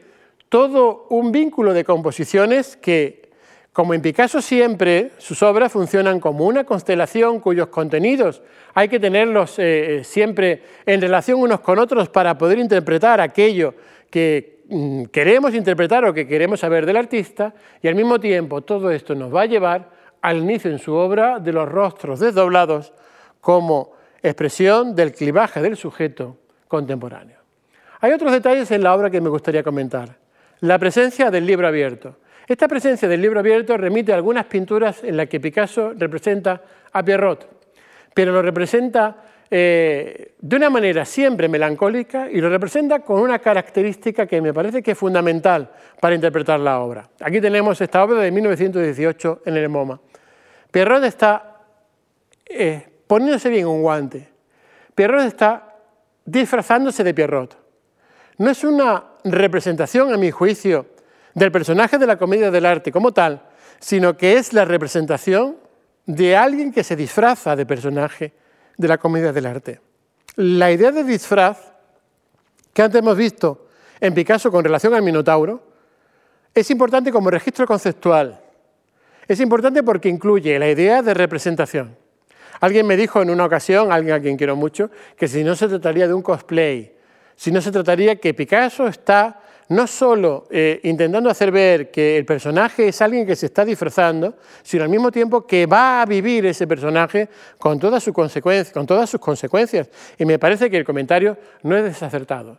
todo un vínculo de composiciones que como en Picasso siempre, sus obras funcionan como una constelación cuyos contenidos hay que tenerlos eh, eh, siempre en relación unos con otros para poder interpretar aquello que queremos interpretar o que queremos saber del artista y al mismo tiempo todo esto nos va a llevar al inicio en su obra de los rostros desdoblados como expresión del clivaje del sujeto contemporáneo. Hay otros detalles en la obra que me gustaría comentar. La presencia del libro abierto. Esta presencia del libro abierto remite a algunas pinturas en las que Picasso representa a Pierrot, pero lo representa eh, de una manera siempre melancólica y lo representa con una característica que me parece que es fundamental para interpretar la obra. Aquí tenemos esta obra de 1918 en el MoMA. Pierrot está eh, poniéndose bien un guante. Pierrot está disfrazándose de Pierrot. No es una representación, a mi juicio, del personaje de la comedia del arte como tal, sino que es la representación de alguien que se disfraza de personaje de la comedia del arte. La idea de disfraz que antes hemos visto en Picasso con relación al Minotauro es importante como registro conceptual. Es importante porque incluye la idea de representación. Alguien me dijo en una ocasión, alguien a quien quiero mucho, que si no se trataría de un cosplay, si no se trataría que Picasso está no solo eh, intentando hacer ver que el personaje es alguien que se está disfrazando, sino al mismo tiempo que va a vivir ese personaje con todas, sus consecuencias, con todas sus consecuencias. Y me parece que el comentario no es desacertado.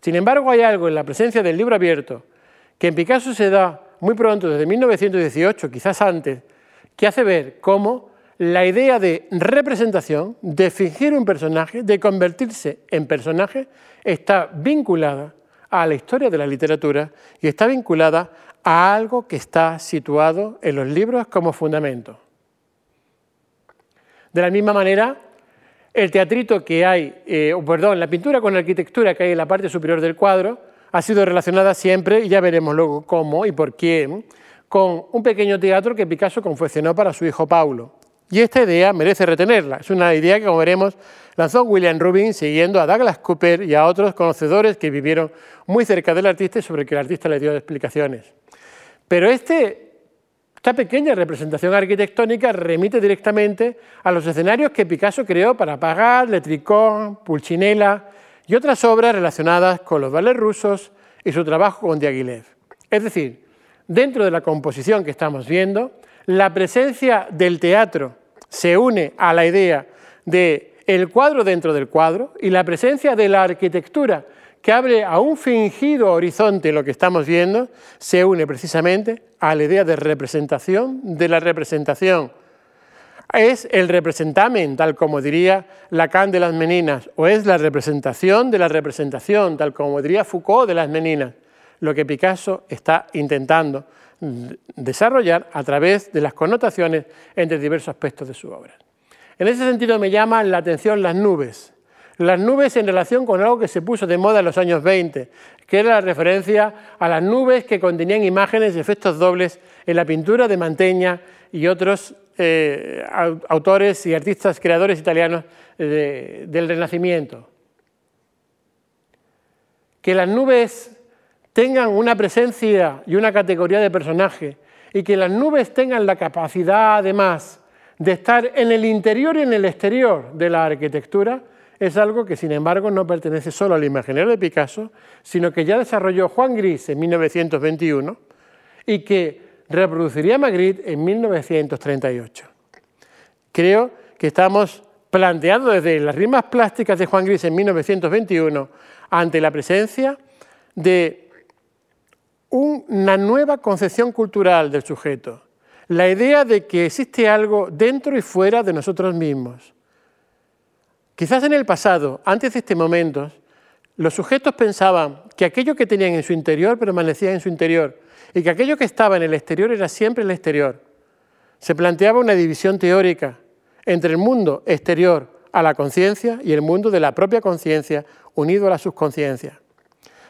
Sin embargo, hay algo en la presencia del libro abierto que en Picasso se da muy pronto, desde 1918, quizás antes, que hace ver cómo la idea de representación, de fingir un personaje, de convertirse en personaje, está vinculada a la historia de la literatura y está vinculada a algo que está situado en los libros como fundamento. De la misma manera, el teatrito que hay, eh, perdón, la pintura con la arquitectura que hay en la parte superior del cuadro ha sido relacionada siempre, y ya veremos luego cómo y por qué, con un pequeño teatro que Picasso confeccionó para su hijo Paulo. Y esta idea merece retenerla. Es una idea que, como veremos, lanzó William Rubin siguiendo a Douglas Cooper y a otros conocedores que vivieron muy cerca del artista y sobre que el artista le dio explicaciones. Pero este, esta pequeña representación arquitectónica remite directamente a los escenarios que Picasso creó para Pagat, Letricón, Pulcinella y otras obras relacionadas con los ballets rusos y su trabajo con Diaghilev. Es decir, dentro de la composición que estamos viendo, la presencia del teatro se une a la idea de el cuadro dentro del cuadro y la presencia de la arquitectura que abre a un fingido horizonte lo que estamos viendo, se une precisamente a la idea de representación de la representación. Es el representamen, tal como diría Lacan de las meninas, o es la representación de la representación, tal como diría Foucault de las meninas, lo que Picasso está intentando desarrollar a través de las connotaciones entre diversos aspectos de su obra. En ese sentido me llaman la atención las nubes. Las nubes en relación con algo que se puso de moda en los años 20, que era la referencia a las nubes que contenían imágenes y efectos dobles en la pintura de Manteña y otros eh, autores y artistas creadores italianos del Renacimiento. Que las nubes tengan una presencia y una categoría de personaje y que las nubes tengan la capacidad además de estar en el interior y en el exterior de la arquitectura, es algo que sin embargo no pertenece solo al imaginario de Picasso, sino que ya desarrolló Juan Gris en 1921 y que reproduciría Magritte en 1938. Creo que estamos planteando desde las rimas plásticas de Juan Gris en 1921 ante la presencia de una nueva concepción cultural del sujeto, la idea de que existe algo dentro y fuera de nosotros mismos. Quizás en el pasado, antes de este momento, los sujetos pensaban que aquello que tenían en su interior permanecía en su interior y que aquello que estaba en el exterior era siempre el exterior. Se planteaba una división teórica entre el mundo exterior a la conciencia y el mundo de la propia conciencia unido a la subconsciencia.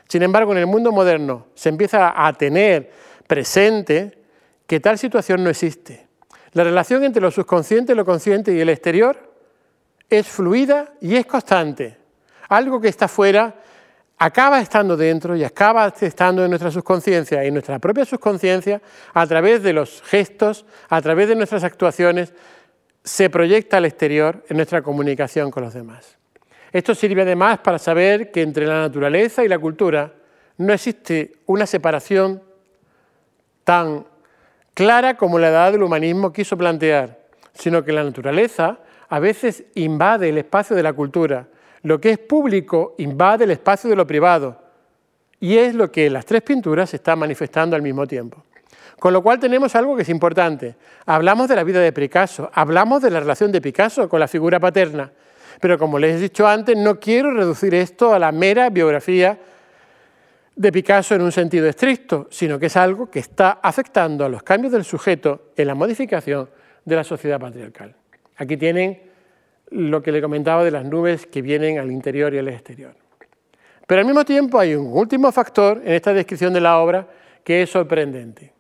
Sin embargo, en el mundo moderno se empieza a tener presente que tal situación no existe. La relación entre lo subconsciente, lo consciente y el exterior es fluida y es constante. Algo que está fuera acaba estando dentro y acaba estando en nuestra subconsciencia y nuestra propia subconsciencia, a través de los gestos, a través de nuestras actuaciones, se proyecta al exterior en nuestra comunicación con los demás. Esto sirve además para saber que entre la naturaleza y la cultura no existe una separación tan clara como la edad del humanismo quiso plantear, sino que la naturaleza a veces invade el espacio de la cultura. Lo que es público invade el espacio de lo privado. Y es lo que las tres pinturas se están manifestando al mismo tiempo. Con lo cual tenemos algo que es importante. Hablamos de la vida de Picasso, hablamos de la relación de Picasso con la figura paterna. Pero como les he dicho antes, no quiero reducir esto a la mera biografía de Picasso en un sentido estricto, sino que es algo que está afectando a los cambios del sujeto en la modificación de la sociedad patriarcal. Aquí tienen lo que le comentaba de las nubes que vienen al interior y al exterior. Pero al mismo tiempo hay un último factor en esta descripción de la obra que es sorprendente.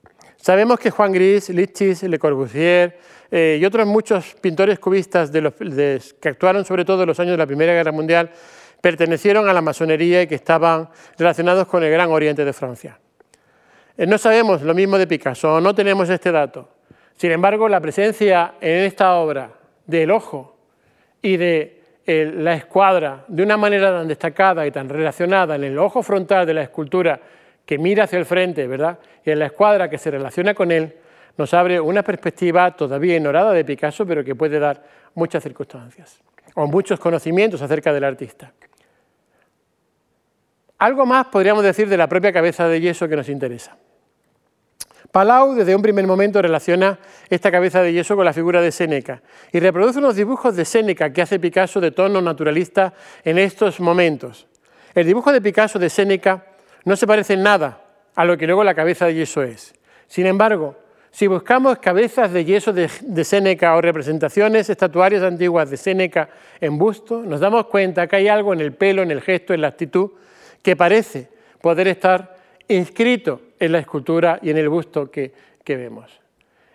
Sabemos que Juan Gris, Lichis, Le Corbusier eh, y otros muchos pintores cubistas que actuaron sobre todo en los años de la Primera Guerra Mundial pertenecieron a la masonería y que estaban relacionados con el Gran Oriente de Francia. Eh, no sabemos lo mismo de Picasso, no tenemos este dato. Sin embargo, la presencia en esta obra del ojo y de la escuadra de una manera tan destacada y tan relacionada en el ojo frontal de la escultura que mira hacia el frente, ¿verdad? Y en la escuadra que se relaciona con él, nos abre una perspectiva todavía ignorada de Picasso, pero que puede dar muchas circunstancias o muchos conocimientos acerca del artista. Algo más podríamos decir de la propia cabeza de yeso que nos interesa. Palau desde un primer momento relaciona esta cabeza de yeso con la figura de Séneca y reproduce unos dibujos de Séneca que hace Picasso de tono naturalista en estos momentos. El dibujo de Picasso de Séneca no se parece en nada a lo que luego la cabeza de yeso es. Sin embargo, si buscamos cabezas de yeso de, de Séneca o representaciones estatuarias antiguas de Séneca en busto, nos damos cuenta que hay algo en el pelo, en el gesto, en la actitud que parece poder estar inscrito en la escultura y en el busto que, vemos.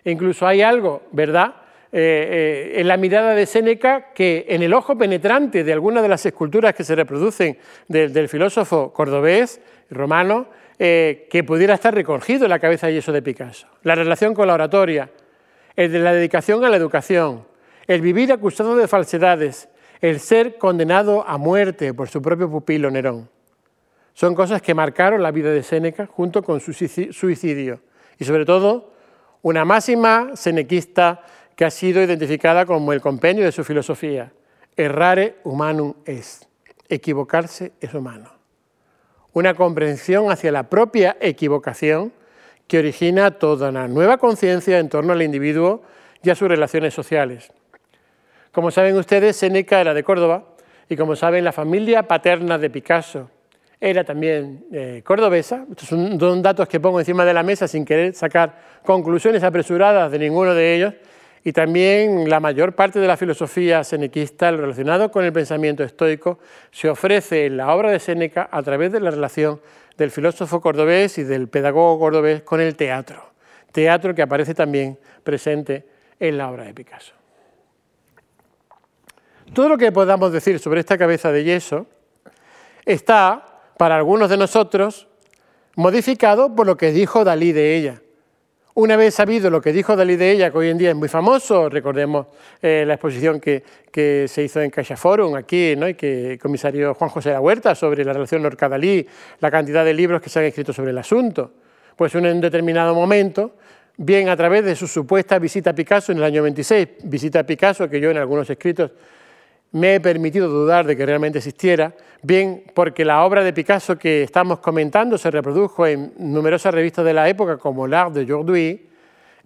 incluso hay algo, ¿verdad?, eh, eh, en la mirada de Séneca que en el ojo penetrante de algunas de las esculturas que se reproducen del, filósofo cordobés, romano, eh, que pudiera estar recogido en la cabeza y eso de Picasso. La relación con la oratoria, el de la dedicación a la educación, el vivir acusado de falsedades, el ser condenado a muerte por su propio pupilo Nerón. Son cosas que marcaron la vida de Séneca junto con su suicidio y sobre todo una máxima senequista que ha sido identificada como el compendio de su filosofía. Errare humanum es. Equivocarse es humano. Una comprensión hacia la propia equivocación que origina toda una nueva conciencia en torno al individuo y a sus relaciones sociales. Como saben ustedes, Séneca era de Córdoba y como saben, la familia paterna de Picasso era también eh, cordobesa. Estos son datos que pongo encima de la mesa sin querer sacar conclusiones apresuradas de ninguno de ellos. Y también la mayor parte de la filosofía senequista relacionada con el pensamiento estoico se ofrece en la obra de Séneca a través de la relación del filósofo cordobés y del pedagogo cordobés con el teatro. Teatro que aparece también presente en la obra de Picasso. Todo lo que podamos decir sobre esta cabeza de yeso está, para algunos de nosotros, modificado por lo que dijo Dalí de ella. Una vez sabido lo que dijo Dalí de ella, que hoy en día es muy famoso, recordemos eh, la exposición que, se hizo en Caixa Forum aquí, ¿no? y que el comisario Juan José la Huerta sobre la relación Lorca-Dalí, la cantidad de libros que se han escrito sobre el asunto. Pues en un determinado momento, bien a través de su supuesta visita a Picasso en el año 26, visita a Picasso que yo en algunos escritos me he permitido dudar de que realmente existiera, bien porque la obra de Picasso que estamos comentando se reprodujo en numerosas revistas de la época como L'Art de Aujourd'hui,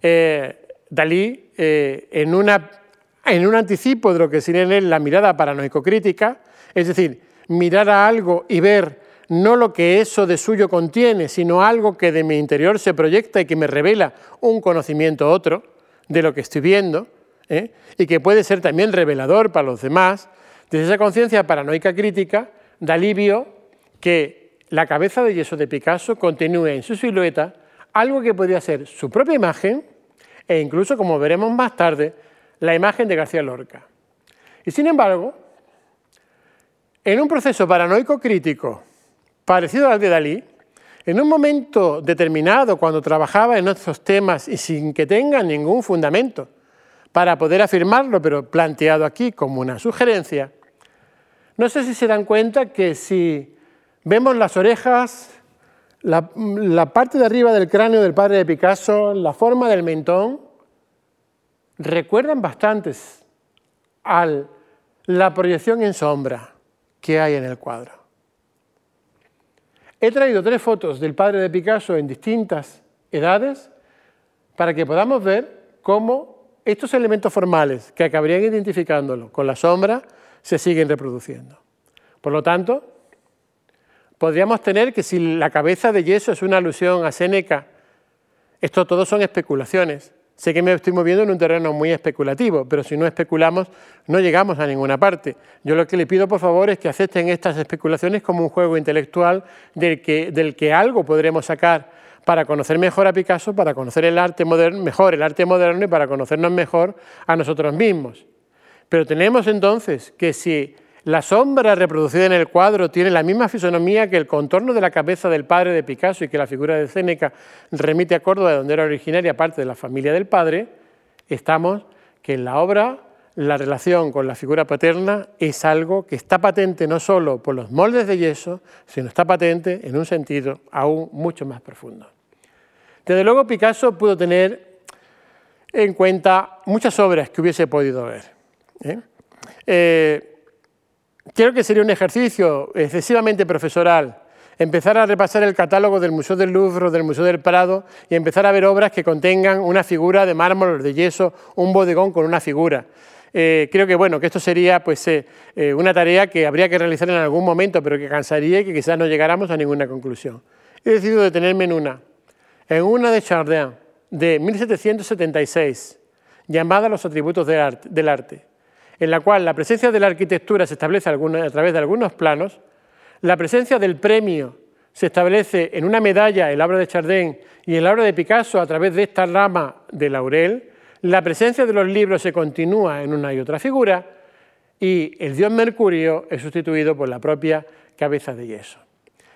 eh, Dalí, eh, en, un anticipo de lo que sería en la mirada paranoico-crítica, es decir, mirar a algo y ver no lo que eso de suyo contiene, sino algo que de mi interior se proyecta y que me revela un conocimiento otro de lo que estoy viendo, ¿eh? y que puede ser también revelador para los demás, desde esa conciencia paranoica crítica, da alivio que la cabeza de yeso de Picasso continúe en su silueta algo que podría ser su propia imagen e incluso, como veremos más tarde, la imagen de García Lorca. Y sin embargo, en un proceso paranoico crítico parecido al de Dalí, en un momento determinado, cuando trabajaba en estos temas y sin que tenga ningún fundamento, para poder afirmarlo, pero planteado aquí como una sugerencia, no sé si se dan cuenta que si vemos las orejas, la, parte de arriba del cráneo del padre de Picasso, la forma del mentón, recuerdan bastantes a la proyección en sombra que hay en el cuadro. He traído tres fotos del padre de Picasso en distintas edades para que podamos ver cómo estos elementos formales que acabarían identificándolo con la sombra se siguen reproduciendo. Por lo tanto, podríamos tener que si la cabeza de yeso es una alusión a Séneca, esto todo son especulaciones. Sé que me estoy moviendo en un terreno muy especulativo, pero si no especulamos no llegamos a ninguna parte. Yo lo que le pido por favor es que acepten estas especulaciones como un juego intelectual del que, del que algo podremos sacar para conocer mejor a Picasso, para conocer el arte moderno, mejor el arte moderno y para conocernos mejor a nosotros mismos. Pero tenemos entonces que si la sombra reproducida en el cuadro tiene la misma fisonomía que el contorno de la cabeza del padre de Picasso y que la figura de Séneca remite a Córdoba, de donde era originaria parte de la familia del padre, estamos que en la obra la relación con la figura paterna es algo que está patente no solo por los moldes de yeso, sino está patente en un sentido aún mucho más profundo. Desde luego Picasso pudo tener en cuenta muchas obras que hubiese podido ver. ¿eh? Eh, creo que sería un ejercicio excesivamente profesoral empezar a repasar el catálogo del Museo del Louvre o del Museo del Prado y empezar a ver obras que contengan una figura de mármol o de yeso, un bodegón con una figura. Eh, creo que bueno, que esto sería pues, una tarea que habría que realizar en algún momento, pero que cansaría y que quizás no llegáramos a ninguna conclusión. He decidido detenerme en una, en una de Chardin de 1776, llamada Los atributos del arte, en la cual la presencia de la arquitectura se establece a través de algunos planos, la presencia del premio se establece en una medalla en la obra de Chardin y en la obra de Picasso a través de esta rama de laurel, la presencia de los libros se continúa en una y otra figura y el dios Mercurio es sustituido por la propia cabeza de yeso.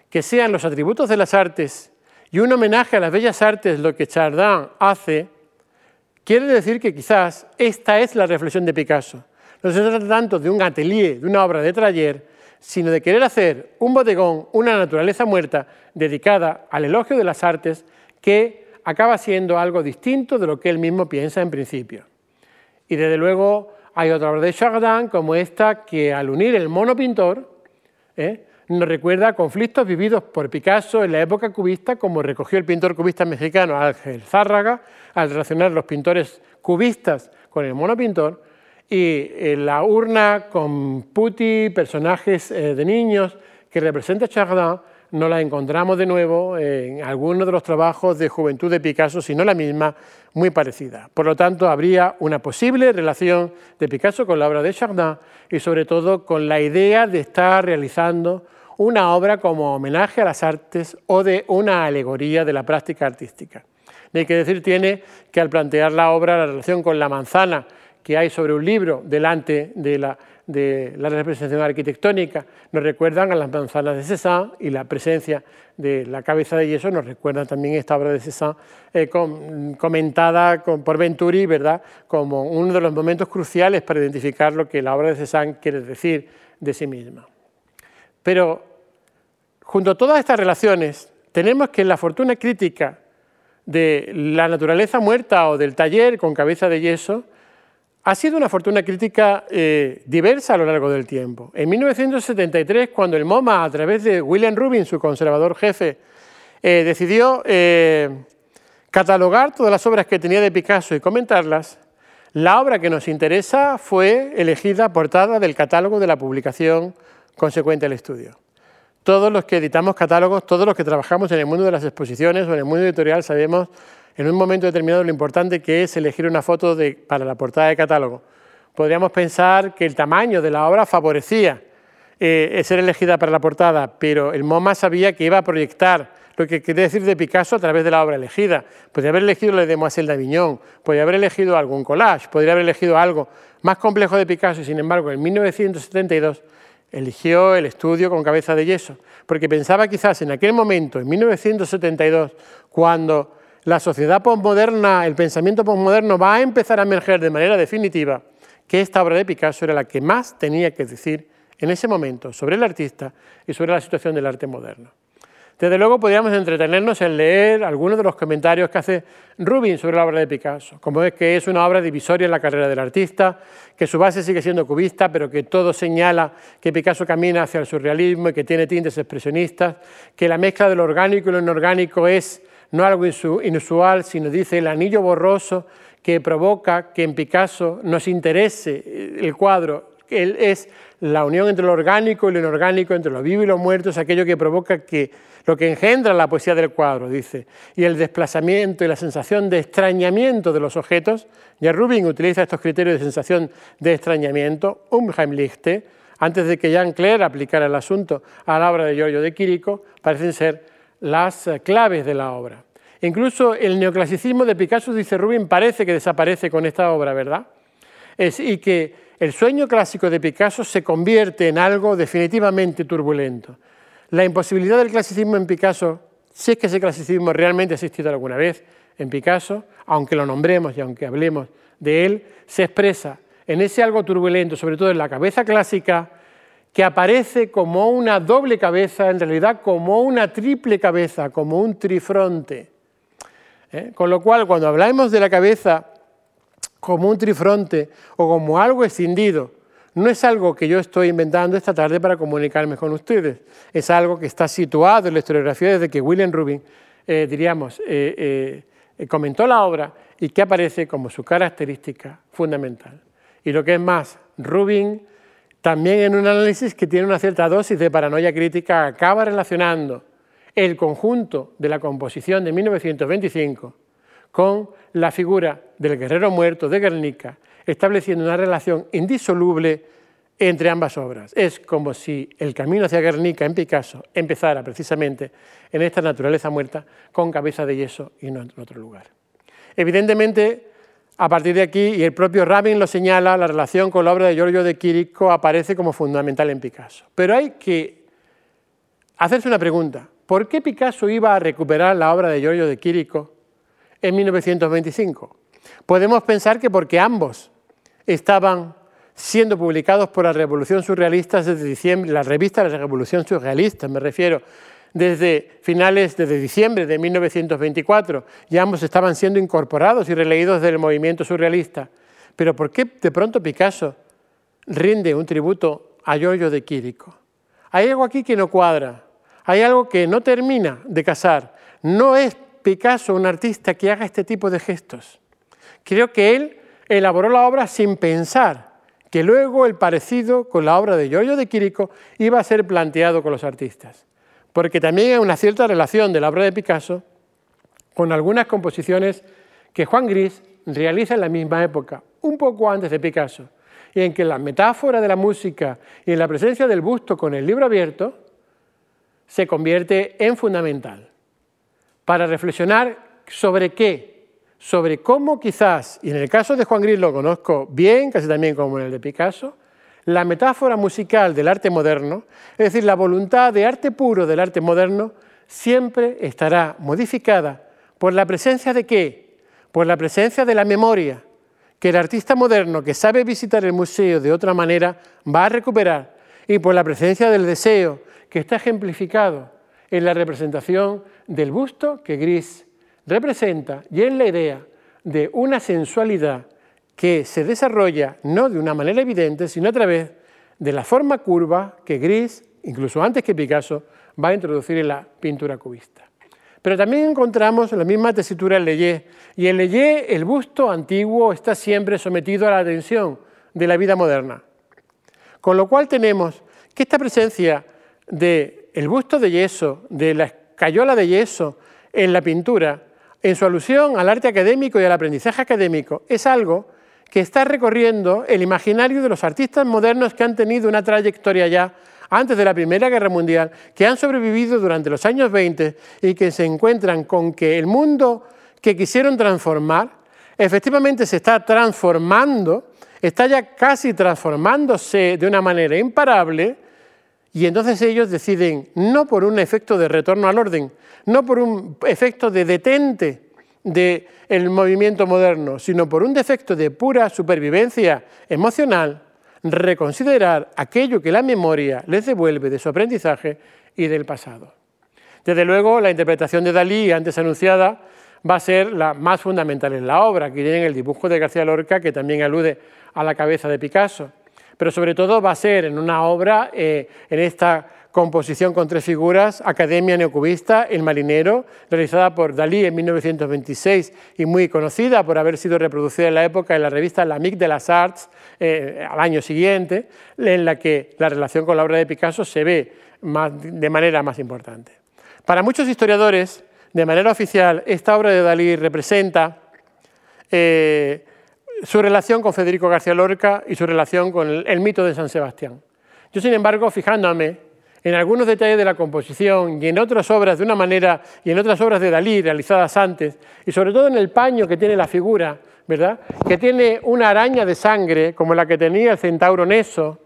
Que sean los atributos de las artes y un homenaje a las bellas artes, lo que Chardin hace, quiere decir que quizás esta es la reflexión de Picasso. No se trata tanto de un atelier, de una obra de taller, sino de querer hacer un bodegón, una naturaleza muerta dedicada al elogio de las artes que acaba siendo algo distinto de lo que él mismo piensa en principio. Y desde luego hay otra obra de Chardin como esta que al unir el mono pintor ¿eh? Nos recuerda conflictos vividos por Picasso en la época cubista como recogió el pintor cubista mexicano Ángel Zárraga al relacionar los pintores cubistas con el mono pintor y en la urna con putti, personajes eh, de niños que representa Chardin, no la encontramos de nuevo en algunos de los trabajos de juventud de Picasso, sino la misma, muy parecida. Por lo tanto, habría una posible relación de Picasso con la obra de Chardin y sobre todo con la idea de estar realizando una obra como homenaje a las artes o de una alegoría de la práctica artística. Hay que decir tiene que al plantear la obra la relación con la manzana que hay sobre un libro delante de la, representación arquitectónica nos recuerdan a las manzanas de Cézanne y la presencia de la cabeza de yeso nos recuerda también esta obra de Cézanne eh, comentada por Venturi ¿verdad? como uno de los momentos cruciales para identificar lo que la obra de Cézanne quiere decir de sí misma. Pero junto a todas estas relaciones tenemos que la fortuna crítica de la naturaleza muerta o del taller con cabeza de yeso ha sido una fortuna crítica eh, diversa a lo largo del tiempo. En 1973, cuando el MoMA, a través de William Rubin, su conservador jefe, eh, decidió eh, catalogar todas las obras que tenía de Picasso y comentarlas, la obra que nos interesa fue elegida portada del catálogo de la publicación consecuente al estudio. Todos los que editamos catálogos, todos los que trabajamos en el mundo de las exposiciones o en el mundo editorial sabemos en un momento determinado lo importante que es elegir una foto para la portada de catálogo. Podríamos pensar que el tamaño de la obra favorecía eh, ser elegida para la portada, pero el MoMA sabía que iba a proyectar lo que quiere decir de Picasso a través de la obra elegida. Podría haber elegido lo de Moiselle d'Avignon, podría haber elegido algún collage, podría haber elegido algo más complejo de Picasso y sin embargo en 1972 eligió el estudio con cabeza de yeso, porque pensaba quizás en aquel momento, en 1972, cuando la sociedad postmoderna, el pensamiento postmoderno va a empezar a emerger de manera definitiva, que esta obra de Picasso era la que más tenía que decir en ese momento sobre el artista y sobre la situación del arte moderno. Desde luego podríamos entretenernos en leer algunos de los comentarios que hace Rubin sobre la obra de Picasso, como es que es una obra divisoria en la carrera del artista, que su base sigue siendo cubista, pero que todo señala que Picasso camina hacia el surrealismo y que tiene tintes expresionistas, que la mezcla de lo orgánico y lo inorgánico es no algo inusual, sino dice el anillo borroso que provoca que en Picasso nos interese el cuadro. Él es la unión entre lo orgánico y lo inorgánico, entre lo vivo y lo muerto, es aquello que provoca que lo que engendra la poesía del cuadro, dice, y el desplazamiento y la sensación de extrañamiento de los objetos. Ya Rubin utiliza estos criterios de sensación de extrañamiento, Umheimlichte, antes de que Jean Clair aplicara el asunto a la obra de Giorgio de Quirico, parecen ser las claves de la obra. Incluso el neoclasicismo de Picasso, dice Rubin, parece que desaparece con esta obra, ¿verdad? Y que el sueño clásico de Picasso se convierte en algo definitivamente turbulento. La imposibilidad del clasicismo en Picasso, si es que ese clasicismo realmente ha existido alguna vez en Picasso, aunque lo nombremos y aunque hablemos de él, se expresa en ese algo turbulento, sobre todo en la cabeza clásica, que aparece como una doble cabeza, en realidad como una triple cabeza, como un trifronte. ¿Eh? Con lo cual, cuando hablamos de la cabeza como un trifronte o como algo escindido, no es algo que yo estoy inventando esta tarde para comunicarme con ustedes, es algo que está situado en la historiografía desde que William Rubin, eh, diríamos, eh, comentó la obra y que aparece como su característica fundamental. Y lo que es más, Rubin también en un análisis que tiene una cierta dosis de paranoia crítica, acaba relacionando el conjunto de la composición de 1925 con la figura del guerrero muerto de Guernica, estableciendo una relación indisoluble entre ambas obras. Es como si el camino hacia Guernica en Picasso empezara precisamente en esta naturaleza muerta con cabeza de yeso y no en otro lugar. Evidentemente, a partir de aquí, y el propio Rabin lo señala, la relación con la obra de Giorgio de Chirico aparece como fundamental en Picasso. Pero hay que hacerse una pregunta. ¿Por qué Picasso iba a recuperar la obra de Giorgio de Chirico en 1925? Podemos pensar que porque ambos estaban siendo publicados por la Revolución Surrealista desde diciembre, la revista de la Revolución Surrealista, me refiero, desde finales, desde diciembre de 1924, ya ambos estaban siendo incorporados y releídos del movimiento surrealista. Pero ¿por qué de pronto Picasso rinde un tributo a Giorgio de Quirico? Hay algo aquí que no cuadra, hay algo que no termina de casar. No es Picasso un artista que haga este tipo de gestos. Creo que él elaboró la obra sin pensar que luego el parecido con la obra de Giorgio de Quirico iba a ser planteado con los artistas. Porque también hay una cierta relación de la obra de Picasso con algunas composiciones que Juan Gris realiza en la misma época, un poco antes de Picasso, y en que la metáfora de la música y la presencia del busto con el libro abierto se convierte en fundamental para reflexionar sobre qué, sobre cómo quizás, y en el caso de Juan Gris lo conozco bien, casi también como en el de Picasso, la metáfora musical del arte moderno, es decir, la voluntad de arte puro del arte moderno, siempre estará modificada por la presencia de qué? Por la presencia de la memoria, que el artista moderno que sabe visitar el museo de otra manera va a recuperar, y por la presencia del deseo, que está ejemplificado en la representación del busto que Gris representa y en la idea de una sensualidad que se desarrolla no de una manera evidente, sino a través de la forma curva que Gris, incluso antes que Picasso, va a introducir en la pintura cubista. Pero también encontramos la misma tesitura en Leyé, y en Leyé el busto antiguo está siempre sometido a la atención de la vida moderna. Con lo cual tenemos que esta presencia del el busto de yeso, de la escayola de yeso en la pintura, en su alusión al arte académico y al aprendizaje académico, es algo que está recorriendo el imaginario de los artistas modernos que han tenido una trayectoria ya antes de la Primera Guerra Mundial, que han sobrevivido durante los años 20 y que se encuentran con que el mundo que quisieron transformar efectivamente se está transformando, está ya casi transformándose de una manera imparable, y entonces ellos deciden, no por un efecto de retorno al orden, no por un efecto de detente, del movimiento moderno, sino por un defecto de pura supervivencia emocional, reconsiderar aquello que la memoria les devuelve de su aprendizaje y del pasado. Desde luego, la interpretación de Dalí, antes anunciada, va a ser la más fundamental en la obra, que tiene el dibujo de García Lorca, que también alude a la cabeza de Picasso. Pero sobre todo va a ser en una obra, eh, en esta composición con tres figuras, Academia Neocubista, El Marinero, realizada por Dalí en 1926 y muy conocida por haber sido reproducida en la época en la revista L'Amique de las Arts eh, al año siguiente, en la que la relación con la obra de Picasso se ve de manera más importante. Para muchos historiadores, de manera oficial, esta obra de Dalí representa eh, su relación con Federico García Lorca y su relación con el mito de San Sebastián. Yo, sin embargo, fijándome en algunos detalles de la composición y en otras obras de una manera y en otras obras de Dalí realizadas antes, y sobre todo en el paño que tiene la figura, ¿verdad? Que tiene una araña de sangre como la que tenía el centauro Neso,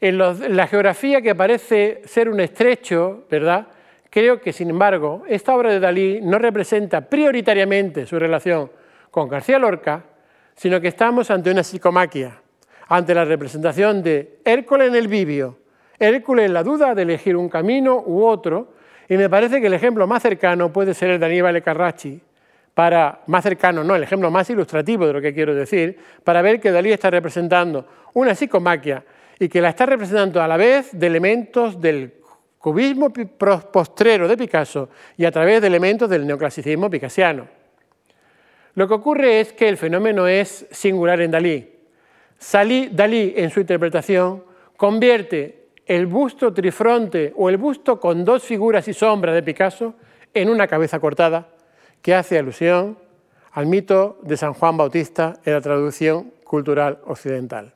en, la geografía que parece ser un estrecho, ¿verdad? Creo que, sin embargo, esta obra de Dalí no representa prioritariamente su relación con García Lorca, sino que estamos ante una psicomaquia, ante la representación de Hércules en el Vivio, Hércules en la duda de elegir un camino u otro, y me parece que el ejemplo más cercano puede ser el de Aníbal Carracci, para, más cercano, no, el ejemplo más ilustrativo de lo que quiero decir, para ver que Dalí está representando una psicomaquia y que la está representando a la vez de elementos del cubismo postrero de Picasso y a través de elementos del neoclasicismo picasiano. Lo que ocurre es que el fenómeno es singular en Dalí. Dalí, en su interpretación, convierte el busto trifronte o el busto con dos figuras y sombras de Picasso en una cabeza cortada que hace alusión al mito de San Juan Bautista en la traducción cultural occidental.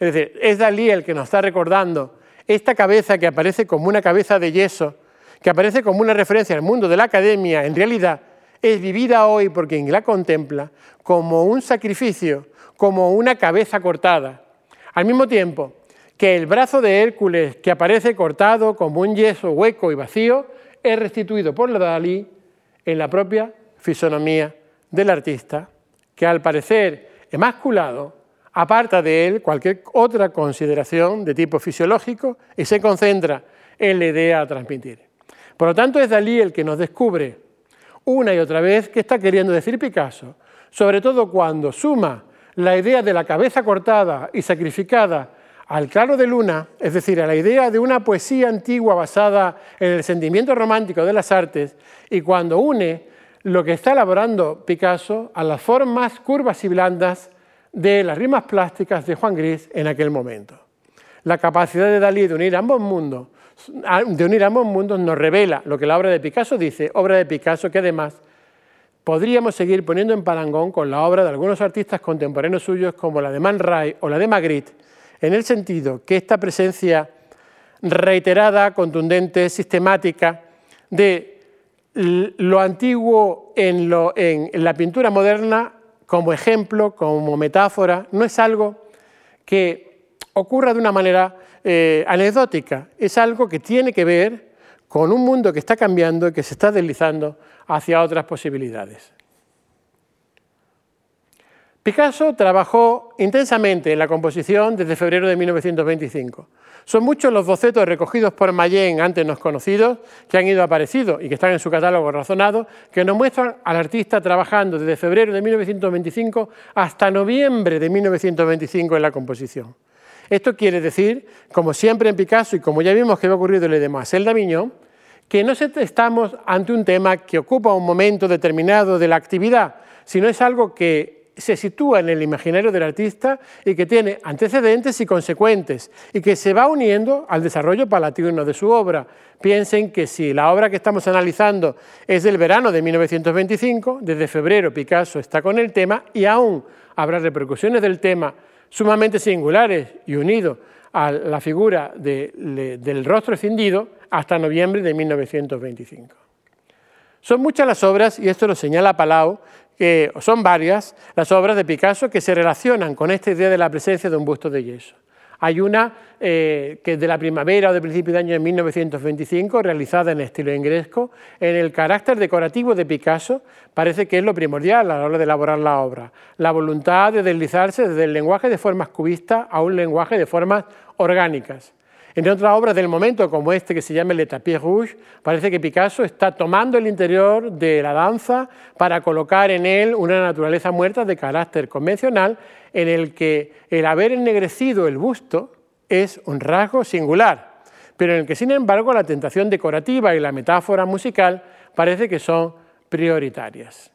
Es decir, es Dalí el que nos está recordando esta cabeza que aparece como una cabeza de yeso, que aparece como una referencia al mundo de la academia, en realidad es vivida hoy por quien la contempla como un sacrificio, como una cabeza cortada. Al mismo tiempo, que el brazo de Hércules, que aparece cortado como un yeso hueco y vacío, es restituido por la Dalí en la propia fisonomía del artista, que al parecer emasculado aparta de él cualquier otra consideración de tipo fisiológico y se concentra en la idea a transmitir. Por lo tanto, es Dalí el que nos descubre una y otra vez qué está queriendo decir Picasso, sobre todo cuando suma la idea de la cabeza cortada y sacrificada al claro de luna, es decir, a la idea de una poesía antigua basada en el sentimiento romántico de las artes, y cuando une lo que está elaborando Picasso a las formas curvas y blandas de las rimas plásticas de Juan Gris en aquel momento. La capacidad de Dalí de unir ambos mundos, de unir ambos mundos nos revela lo que la obra de Picasso dice, obra de Picasso que además podríamos seguir poniendo en parangón con la obra de algunos artistas contemporáneos suyos como la de Man Ray o la de Magritte, en el sentido que esta presencia reiterada, contundente, sistemática de lo antiguo en, la pintura moderna como ejemplo, como metáfora, no es algo que ocurra de una manera eh, anecdótica, es algo que tiene que ver con un mundo que está cambiando y que se está deslizando hacia otras posibilidades. Picasso trabajó intensamente en la composición desde febrero de 1925. Son muchos los bocetos recogidos por Mayen, antes no conocidos, que han ido apareciendo y que están en su catálogo razonado, que nos muestran al artista trabajando desde febrero de 1925 hasta noviembre de 1925 en la composición. Esto quiere decir, como siempre en Picasso y como ya vimos que va a ocurrir en Demoiselle d'Avignon, que no estamos ante un tema que ocupa un momento determinado de la actividad, sino es algo que se sitúa en el imaginario del artista y que tiene antecedentes y consecuentes y que se va uniendo al desarrollo palatino de su obra. Piensen que si la obra que estamos analizando es del verano de 1925, desde febrero Picasso está con el tema y aún habrá repercusiones del tema sumamente singulares y unidos a la figura del rostro escindido hasta noviembre de 1925. Son muchas las obras, y esto lo señala Palau, que son varias las obras de Picasso que se relacionan con esta idea de la presencia de un busto de yeso. Hay una eh, que es de la primavera o de principio de año de 1925, realizada en estilo ingresco. En el carácter decorativo de Picasso parece que es lo primordial a la hora de elaborar la obra. La voluntad de deslizarse desde el lenguaje de formas cubistas a un lenguaje de formas orgánicas. En otra obra del momento, como este que se llama Le Tapis Rouge, parece que Picasso está tomando el interior de la danza para colocar en él una naturaleza muerta de carácter convencional en el que el haber ennegrecido el busto es un rasgo singular, pero en el que sin embargo la tentación decorativa y la metáfora musical parece que son prioritarias.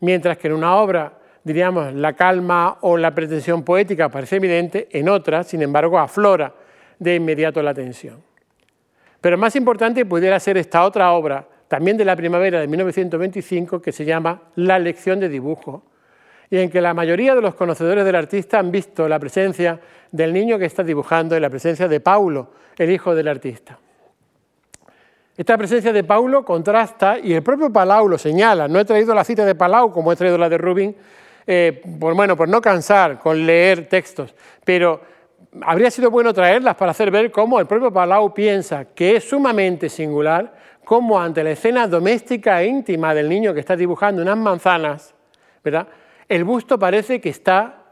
Mientras que en una obra, diríamos, la calma o la pretensión poética parece evidente, en otra, sin embargo, aflora de inmediato la atención. Pero más importante pudiera ser esta otra obra, también de la primavera de 1925, que se llama La lección de dibujo, y en que la mayoría de los conocedores del artista han visto la presencia del niño que está dibujando y la presencia de Paulo, el hijo del artista. Esta presencia de Paulo contrasta, y el propio Palau lo señala, no he traído la cita de Palau como he traído la de Rubin, eh, por, bueno, por no cansar con leer textos, pero habría sido bueno traerlas para hacer ver cómo el propio Palau piensa que es sumamente singular, cómo ante la escena doméstica e íntima del niño que está dibujando unas manzanas, ¿verdad? el busto parece que está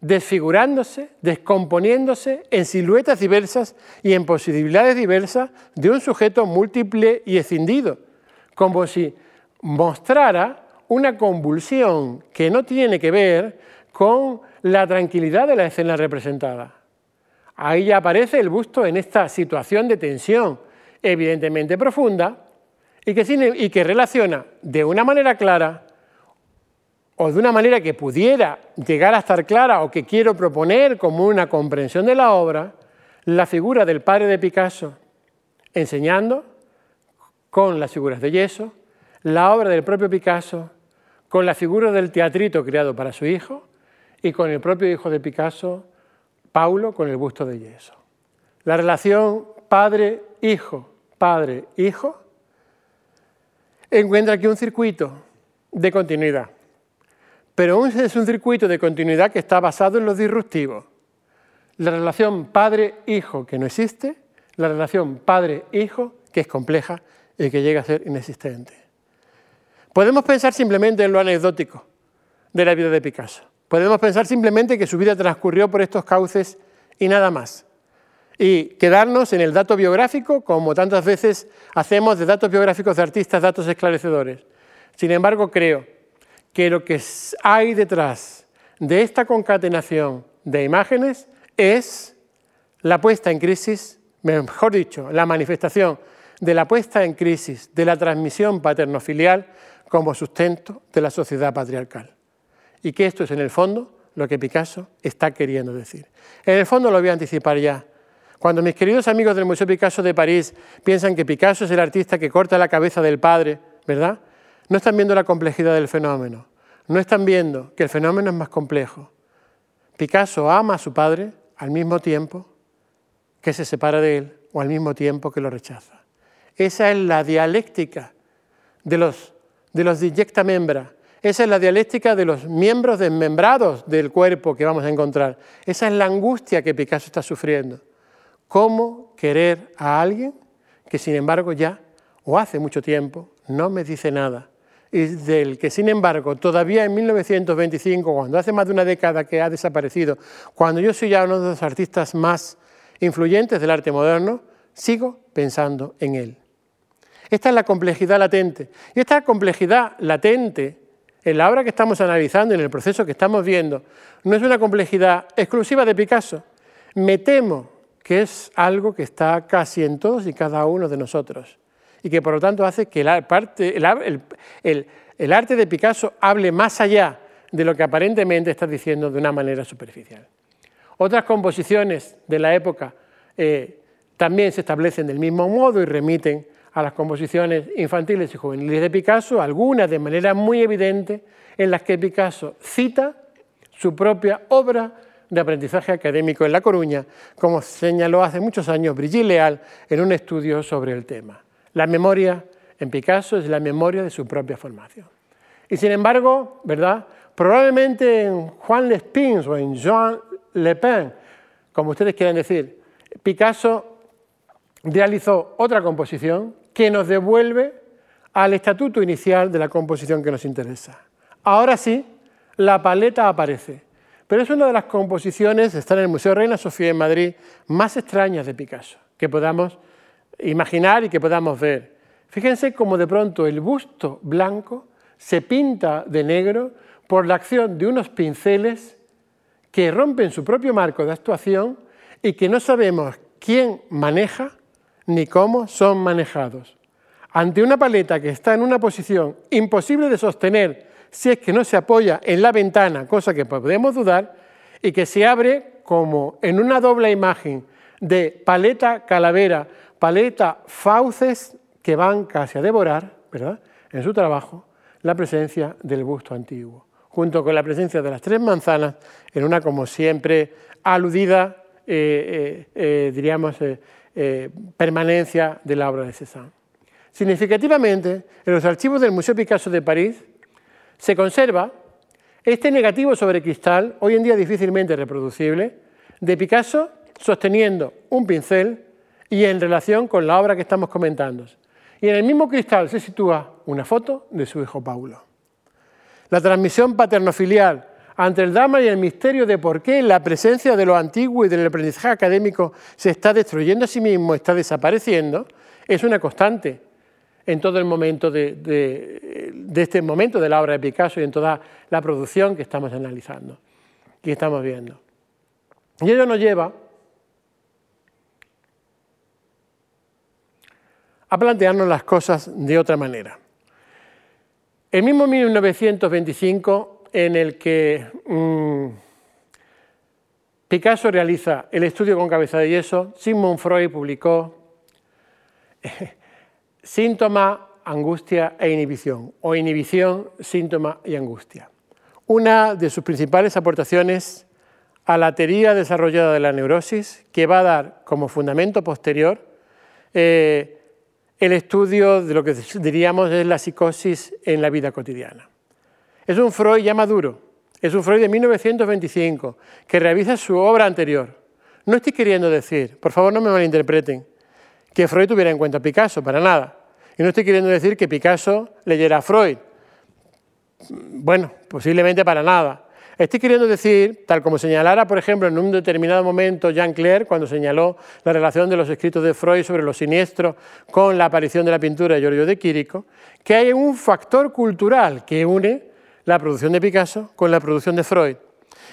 desfigurándose, descomponiéndose en siluetas diversas y en posibilidades diversas de un sujeto múltiple y escindido, como si mostrara una convulsión que no tiene que ver con la tranquilidad de la escena representada. Ahí ya aparece el busto en esta situación de tensión evidentemente profunda y que, y que relaciona de una manera clara o de una manera que pudiera llegar a estar clara o que quiero proponer como una comprensión de la obra, la figura del padre de Picasso enseñando con las figuras de yeso, la obra del propio Picasso con la figura del teatrito creado para su hijo y con el propio hijo de Picasso, Paulo, con el busto de yeso. La relación padre-hijo, padre-hijo, encuentra aquí un circuito de continuidad. Pero es un circuito de continuidad que está basado en lo disruptivo. La relación padre-hijo que no existe, la relación padre-hijo que es compleja y que llega a ser inexistente. Podemos pensar simplemente en lo anecdótico de la vida de Picasso Podemos pensar simplemente que su vida transcurrió por estos cauces y nada más. Y quedarnos en el dato biográfico, como tantas veces hacemos de datos biográficos de artistas, datos esclarecedores. Sin embargo, creo que lo que hay detrás de esta concatenación de imágenes es la puesta en crisis, mejor dicho, la manifestación de la puesta en crisis de la transmisión paterno-filial como sustento de la sociedad patriarcal. Y que esto es en el fondo lo que Picasso está queriendo decir. En el fondo lo voy a anticipar ya. Cuando mis queridos amigos del Museo Picasso de París piensan que Picasso es el artista que corta la cabeza del padre, ¿verdad? No están viendo la complejidad del fenómeno. No están viendo que el fenómeno es más complejo. Picasso ama a su padre al mismo tiempo que se separa de él o al mismo tiempo que lo rechaza. Esa es la dialéctica de los, de los diyecta membra. Esa es la dialéctica de los miembros desmembrados del cuerpo que vamos a encontrar. Esa es la angustia que Picasso está sufriendo. ¿Cómo querer a alguien que sin embargo ya, o hace mucho tiempo, no me dice nada? Y del que sin embargo todavía en 1925, cuando hace más de una década que ha desaparecido, cuando yo soy ya uno de los artistas más influyentes del arte moderno, sigo pensando en él. Esta es la complejidad latente. Y esta complejidad latente, en la obra que estamos analizando, en el proceso que estamos viendo, no es una complejidad exclusiva de Picasso. Me temo que es algo que está casi en todos y cada uno de nosotros y que por lo tanto hace que el, arte de Picasso hable más allá de lo que aparentemente está diciendo de una manera superficial. Otras composiciones de la época eh, también se establecen del mismo modo y remiten a las composiciones infantiles y juveniles de Picasso, algunas de manera muy evidente en las que Picasso cita su propia obra de aprendizaje académico en La Coruña, como señaló hace muchos años Brigitte Leal en un estudio sobre el tema. La memoria en Picasso es la memoria de su propia formación. Y sin embargo, ¿verdad? Probablemente en Juan Lespins o en Jean Le Pen, como ustedes quieran decir, Picasso realizó otra composición que nos devuelve al estatuto inicial de la composición que nos interesa. Ahora sí, la paleta aparece pero es una de las composiciones, está en el Museo Reina Sofía en Madrid, más extrañas de Picasso, que podamos imaginar y que podamos ver. Fíjense cómo de pronto el busto blanco se pinta de negro por la acción de unos pinceles que rompen su propio marco de actuación y que no sabemos quién maneja ni cómo son manejados. Ante una paleta que está en una posición imposible de sostener si es que no se apoya en la ventana, cosa que podemos dudar, y que se abre como en una doble imagen de paleta calavera, paleta fauces que van casi a devorar, ¿verdad? En su trabajo, la presencia del busto antiguo, junto con la presencia de las tres manzanas en una, como siempre, aludida, eh, eh, eh, diríamos, permanencia de la obra de Cézanne. Significativamente, en los archivos del Museo Picasso de París, se conserva este negativo sobre cristal, hoy en día difícilmente reproducible, de Picasso sosteniendo un pincel y en relación con la obra que estamos comentando. Y en el mismo cristal se sitúa una foto de su hijo Paulo. La transmisión paternofilial ante el drama y el misterio de por qué la presencia de lo antiguo y del aprendizaje académico se está destruyendo a sí mismo, está desapareciendo, es una constante en todo el momento de, este momento de la obra de Picasso y en toda la producción que estamos analizando y estamos viendo. Y ello nos lleva a plantearnos las cosas de otra manera. El mismo 1925 en el que mm, Picasso realiza el estudio con cabeza de yeso, Sigmund Freud publicó síntoma, angustia e inhibición, o inhibición, síntoma y angustia. Una de sus principales aportaciones a la teoría desarrollada de la neurosis, que va a dar como fundamento posterior eh, el estudio de lo que diríamos es la psicosis en la vida cotidiana. Es un Freud ya maduro, es un Freud de 1925, que revisa su obra anterior. No estoy queriendo decir, por favor no me malinterpreten, que Freud tuviera en cuenta a Picasso, para nada. Y no estoy queriendo decir que Picasso leyera a Freud. Bueno, posiblemente para nada. Estoy queriendo decir, tal como señalara, por ejemplo, en un determinado momento Jean Clair, cuando señaló la relación de los escritos de Freud sobre lo siniestro con la aparición de la pintura de Giorgio de Quirico, que hay un factor cultural que une la producción de Picasso con la producción de Freud.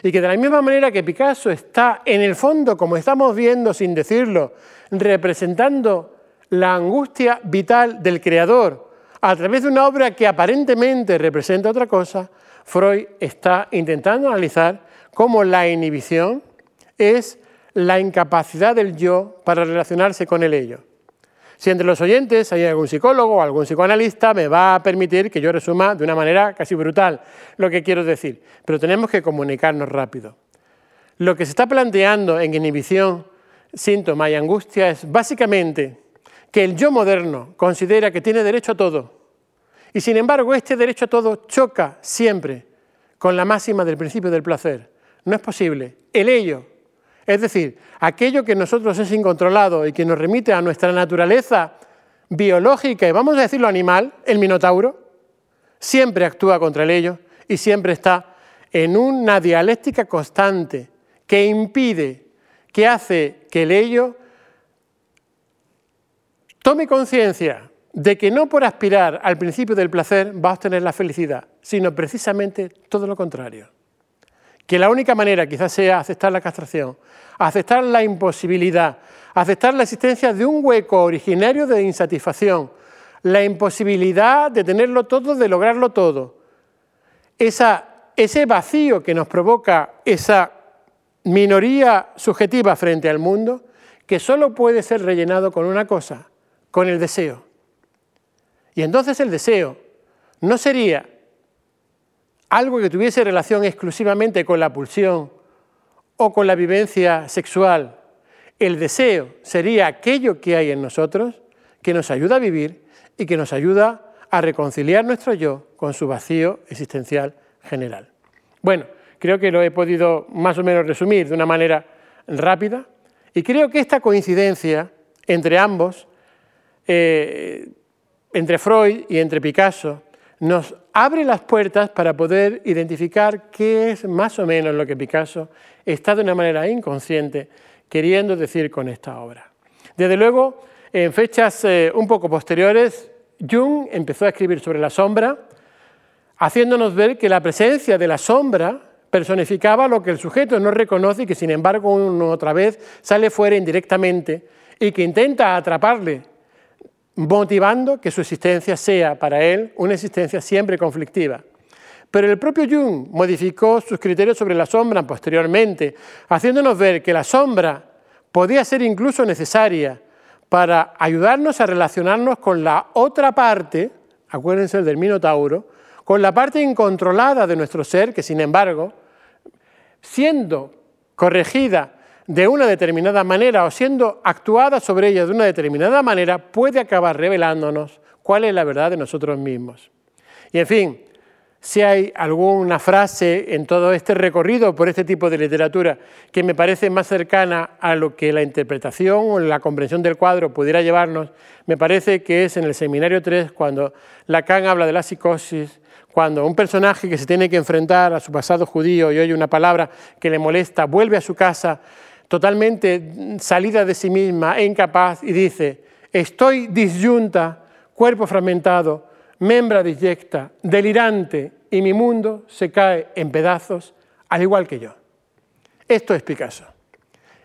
Y que de la misma manera que Picasso está, en el fondo, como estamos viendo sin decirlo, representando la angustia vital del creador a través de una obra que aparentemente representa otra cosa, Freud está intentando analizar cómo la inhibición es la incapacidad del yo para relacionarse con el ello. Si entre los oyentes hay algún psicólogo o algún psicoanalista, me va a permitir que yo resuma de una manera casi brutal lo que quiero decir, pero tenemos que comunicarnos rápido. Lo que se está planteando en inhibición, síntoma y angustia es básicamente que el yo moderno considera que tiene derecho a todo y sin embargo, este derecho a todo choca siempre con la máxima del principio del placer. No es posible. El ello, es decir, aquello que nosotros es incontrolado y que nos remite a nuestra naturaleza biológica y vamos a decirlo animal, el minotauro, siempre actúa contra el ello y siempre está en una dialéctica constante que impide, que hace que el ello tome conciencia de que no por aspirar al principio del placer va a obtener la felicidad, sino precisamente todo lo contrario. Que la única manera quizás sea aceptar la castración, aceptar la imposibilidad, aceptar la existencia de un hueco originario de insatisfacción, la imposibilidad de tenerlo todo, de lograrlo todo. ese vacío que nos provoca esa minoría subjetiva frente al mundo, que solo puede ser rellenado con una cosa, con el deseo. Y entonces el deseo no sería algo que tuviese relación exclusivamente con la pulsión o con la vivencia sexual. El deseo sería aquello que hay en nosotros que nos ayuda a vivir y que nos ayuda a reconciliar nuestro yo con su vacío existencial general. Bueno, creo que lo he podido más o menos resumir de una manera rápida y creo que esta coincidencia entre ambos eh, entre Freud y entre Picasso nos abre las puertas para poder identificar qué es más o menos lo que Picasso está de una manera inconsciente queriendo decir con esta obra. Desde luego, en fechas eh, un poco posteriores, Jung empezó a escribir sobre la sombra, haciéndonos ver que la presencia de la sombra personificaba lo que el sujeto no reconoce y que sin embargo una otra vez sale fuera indirectamente y que intenta atraparle motivando que su existencia sea para él una existencia siempre conflictiva. Pero el propio Jung modificó sus criterios sobre la sombra posteriormente, haciéndonos ver que la sombra podía ser incluso necesaria para ayudarnos a relacionarnos con la otra parte, acuérdense del Minotauro, con la parte incontrolada de nuestro ser, que sin embargo, siendo corregida de una determinada manera o siendo actuada sobre ella de una determinada manera, puede acabar revelándonos cuál es la verdad de nosotros mismos. Y en fin, si hay alguna frase en todo este recorrido por este tipo de literatura que me parece más cercana a lo que la interpretación o la comprensión del cuadro pudiera llevarnos, me parece que es en el Seminario 3 cuando Lacan habla de la psicosis, cuando un personaje que se tiene que enfrentar a su pasado judío y oye una palabra que le molesta, vuelve a su casa totalmente salida de sí misma e incapaz y dice, estoy disyunta, cuerpo fragmentado, membra disyecta, delirante y mi mundo se cae en pedazos al igual que yo. Esto es Picasso.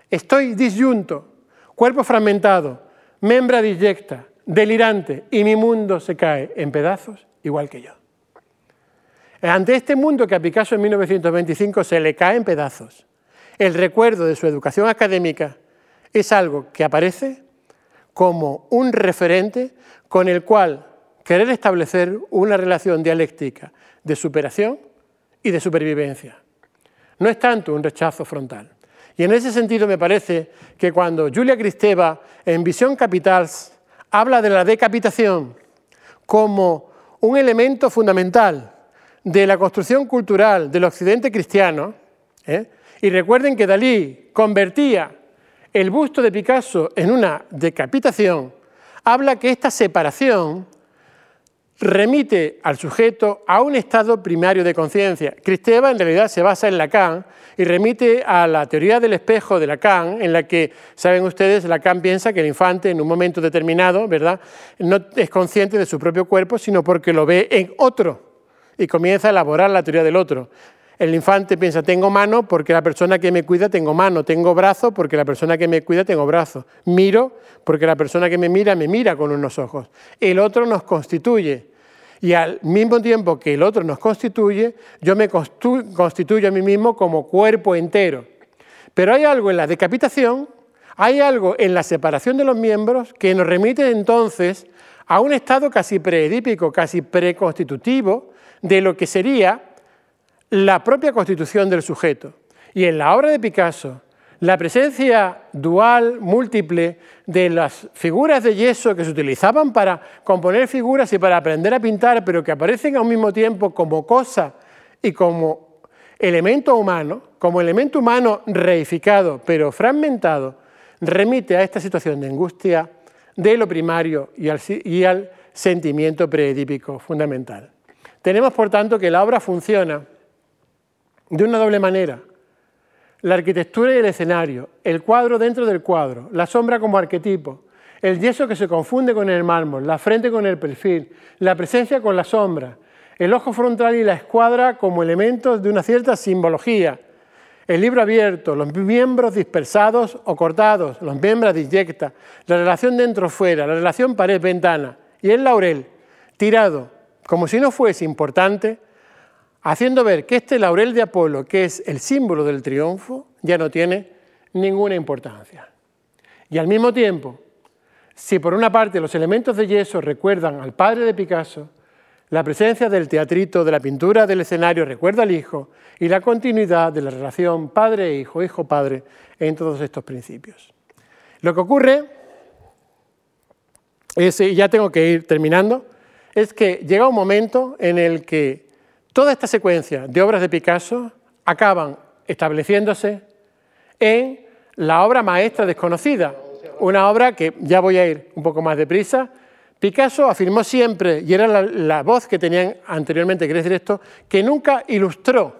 Estoy disyunto, cuerpo fragmentado, membra disyecta, delirante y mi mundo se cae en pedazos igual que yo. Ante este mundo que a Picasso en 1925 se le cae en pedazos, el recuerdo de su educación académica es algo que aparece como un referente con el cual querer establecer una relación dialéctica de superación y de supervivencia. No es tanto un rechazo frontal. Y en ese sentido me parece que cuando Julia Kristeva en Visión Capitals habla de la decapitación como un elemento fundamental de la construcción cultural del occidente cristiano, ¿eh? Y recuerden que Dalí convertía el busto de Picasso en una decapitación. Habla que esta separación remite al sujeto a un estado primario de conciencia. Cristeva en realidad se basa en Lacan y remite a la teoría del espejo de Lacan, en la que, saben ustedes, Lacan piensa que el infante en un momento determinado, ¿verdad?, no es consciente de su propio cuerpo, sino porque lo ve en otro y comienza a elaborar la teoría del otro. El infante piensa, tengo mano porque la persona que me cuida tengo mano, tengo brazo porque la persona que me cuida tengo brazo, miro porque la persona que me mira me mira con unos ojos. El otro nos constituye y al mismo tiempo que el otro nos constituye, yo me constituyo a mí mismo como cuerpo entero. Pero hay algo en la decapitación, hay algo en la separación de los miembros que nos remite entonces a un estado casi preedípico, casi preconstitutivo de lo que sería la propia constitución del sujeto. Y en la obra de Picasso, la presencia dual, múltiple, de las figuras de yeso que se utilizaban para componer figuras y para aprender a pintar, pero que aparecen al mismo tiempo como cosa y como elemento humano, como elemento humano reificado, pero fragmentado, remite a esta situación de angustia de lo primario y al, y al sentimiento preedípico fundamental. Tenemos, por tanto, que la obra funciona de una doble manera. La arquitectura y el escenario, el cuadro dentro del cuadro, la sombra como arquetipo, el yeso que se confunde con el mármol, la frente con el perfil, la presencia con la sombra, el ojo frontal y la escuadra como elementos de una cierta simbología, el libro abierto, los miembros dispersados o cortados, los miembros disyecta, la relación dentro-fuera, la relación pared-ventana y el laurel tirado, como si no fuese importante, haciendo ver que este laurel de Apolo, que es el símbolo del triunfo, ya no tiene ninguna importancia. Y al mismo tiempo, si por una parte los elementos de yeso recuerdan al padre de Picasso, la presencia del teatrito, de la pintura del escenario recuerda al hijo y la continuidad de la relación padre-hijo, hijo-padre en todos estos principios. Lo que ocurre es, y ya tengo que ir terminando, es que llega un momento en el que Toda esta secuencia de obras de Picasso acaban estableciéndose en la obra maestra desconocida, una obra que ya voy a ir un poco más deprisa. Picasso afirmó siempre, y era la, voz que tenían anteriormente, quiere decir esto, que nunca ilustró.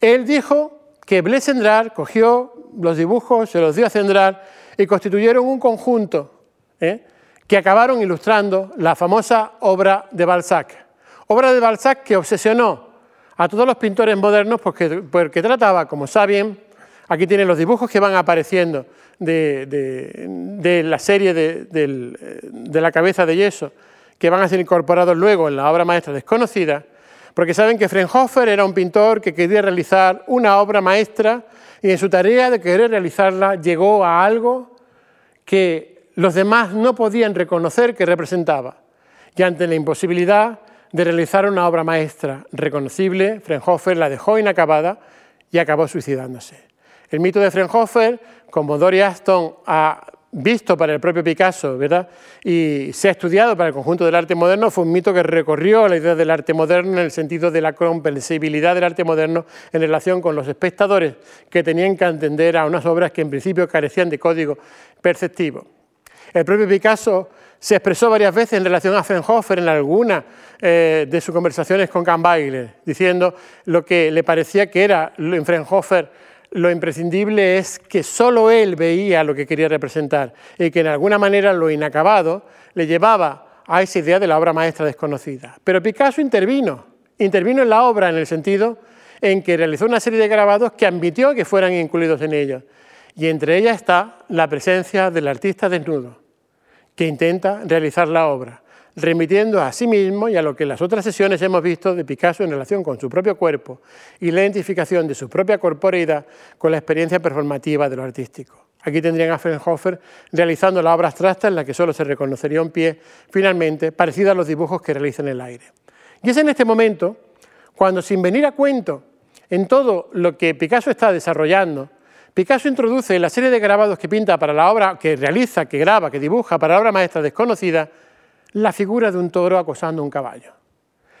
Él dijo que Blesendrar cogió los dibujos, se los dio a Cendrar y constituyeron un conjunto ¿eh? que acabaron ilustrando la famosa obra de Balzac. Obra de Balzac que obsesionó a todos los pintores modernos porque, trataba, como saben, aquí tienen los dibujos que van apareciendo de, la serie de, la cabeza de yeso, que van a ser incorporados luego en la obra maestra desconocida, porque saben que Frenhofer era un pintor que quería realizar una obra maestra y en su tarea de querer realizarla llegó a algo que los demás no podían reconocer que representaba. Y ante la imposibilidad de realizar una obra maestra reconocible, Frenhofer la dejó inacabada y acabó suicidándose. El mito de Frenhofer, como Dory Aston ha visto para el propio Picasso, ¿verdad? Y se ha estudiado para el conjunto del arte moderno, fue un mito que recorrió la idea del arte moderno en el sentido de la comprensibilidad del arte moderno en relación con los espectadores que tenían que entender a unas obras que en principio carecían de código perceptivo. El propio Picasso se expresó varias veces en relación a Frenhofer en alguna eh, de sus conversaciones con Kahnweiler, diciendo lo que le parecía que era en Frenhofer lo imprescindible es que solo él veía lo que quería representar y que en alguna manera lo inacabado le llevaba a esa idea de la obra maestra desconocida. Pero Picasso intervino, intervino en la obra en el sentido en que realizó una serie de grabados que admitió que fueran incluidos en ellos. Y entre ellas está la presencia del artista desnudo que intenta realizar la obra, remitiendo a sí mismo y a lo que en las otras sesiones hemos visto de Picasso en relación con su propio cuerpo y la identificación de su propia corporeidad con la experiencia performativa de lo artístico. Aquí tendrían a Frenhofer realizando la obra abstracta en la que solo se reconocería un pie, finalmente, parecida a los dibujos que realiza en el aire. Y es en este momento cuando, sin venir a cuento en todo lo que Picasso está desarrollando, Picasso introduce en la serie de grabados que pinta para la obra, que realiza, que graba, que dibuja para la obra maestra desconocida, la figura de un toro acosando un caballo.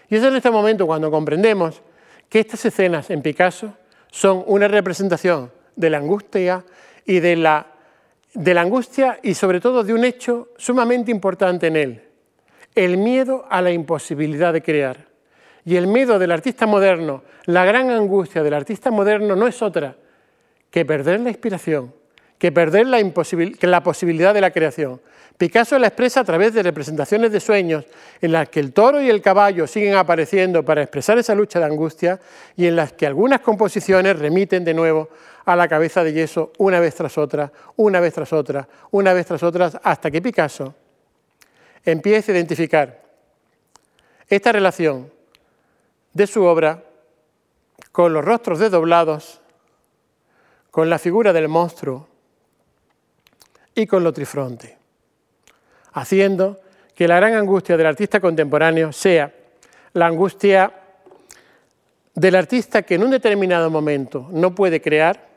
Y es en este momento cuando comprendemos que estas escenas en Picasso son una representación de la angustia y de la, de la angustia y sobre todo de un hecho sumamente importante en él, el miedo a la imposibilidad de crear. Y el miedo del artista moderno, la gran angustia del artista moderno no es otra que perder la inspiración, que perder la, la, posibilidad de la creación. Picasso la expresa a través de representaciones de sueños en las que el toro y el caballo siguen apareciendo para expresar esa lucha de angustia y en las que algunas composiciones remiten de nuevo a la cabeza de yeso una vez tras otra, una vez tras otra, una vez tras otra, hasta que Picasso empieza a identificar esta relación de su obra con los rostros desdoblados, con la figura del monstruo y con lo trifronte, haciendo que la gran angustia del artista contemporáneo sea la angustia del artista que en un determinado momento no puede crear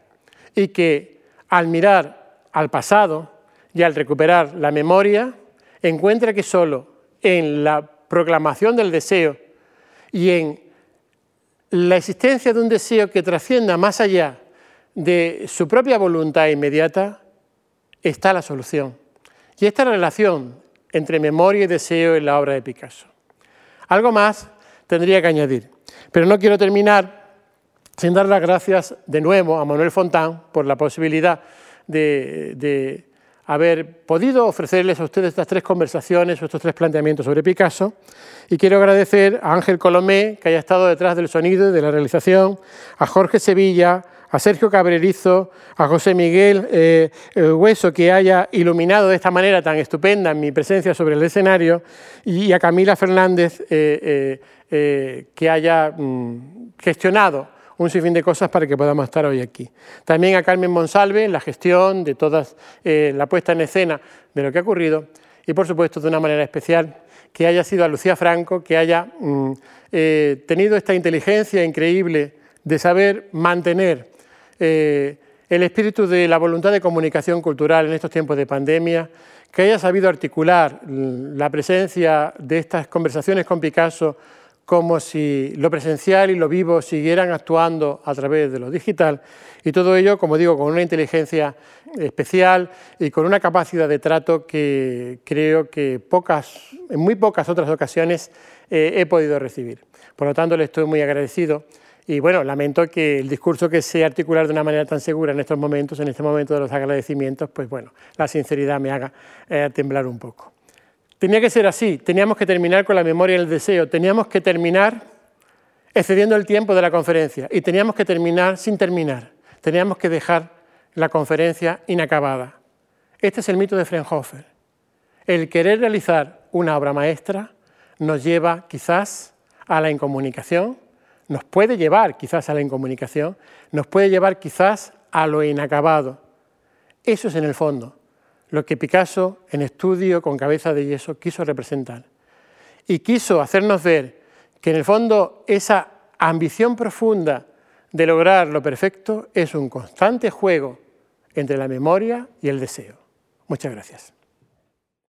y que al mirar al pasado y al recuperar la memoria, encuentra que solo en la proclamación del deseo y en la existencia de un deseo que trascienda más allá de su propia voluntad inmediata, está la solución. Y esta relación entre memoria y deseo en la obra de Picasso. Algo más tendría que añadir, pero no quiero terminar sin dar las gracias de nuevo a Manuel Fontán por la posibilidad de, de haber podido ofrecerles a ustedes estas tres conversaciones o estos tres planteamientos sobre Picasso. Y quiero agradecer a Ángel Colomé, que haya estado detrás del sonido y de la realización, a Jorge Sevilla, a Sergio Cabrerizo, a José Miguel eh, eh, Hueso, que haya iluminado de esta manera tan estupenda mi presencia sobre el escenario, y a Camila Fernández, eh, que haya mm, gestionado un sinfín de cosas para que podamos estar hoy aquí. También a Carmen Monsalve en la gestión de toda la puesta en escena de lo que ha ocurrido y, por supuesto, de una manera especial, que haya sido a Lucía Franco, que haya mm, tenido esta inteligencia increíble de saber mantener eh, el espíritu de la voluntad de comunicación cultural en estos tiempos de pandemia, que haya sabido articular la presencia de estas conversaciones con Picasso como si lo presencial y lo vivo siguieran actuando a través de lo digital y todo ello, como digo, con una inteligencia especial y con una capacidad de trato que creo que pocas, en muy pocas otras ocasiones eh, he podido recibir. Por lo tanto, le estoy muy agradecido y bueno, lamento que el discurso que se articular de una manera tan segura en estos momentos, en este momento de los agradecimientos, pues bueno, la sinceridad me haga eh, temblar un poco. Tenía que ser así, teníamos que terminar con la memoria y el deseo, teníamos que terminar excediendo el tiempo de la conferencia y teníamos que terminar sin terminar, teníamos que dejar la conferencia inacabada. Este es el mito de Fraunhofer. El querer realizar una obra maestra nos lleva quizás a la incomunicación, nos puede llevar quizás a la incomunicación, nos puede llevar quizás a lo inacabado. Eso es en el fondo lo que Picasso, en estudio con cabeza de yeso, quiso representar. Y quiso hacernos ver que en el fondo esa ambición profunda de lograr lo perfecto es un constante juego entre la memoria y el deseo. Muchas gracias.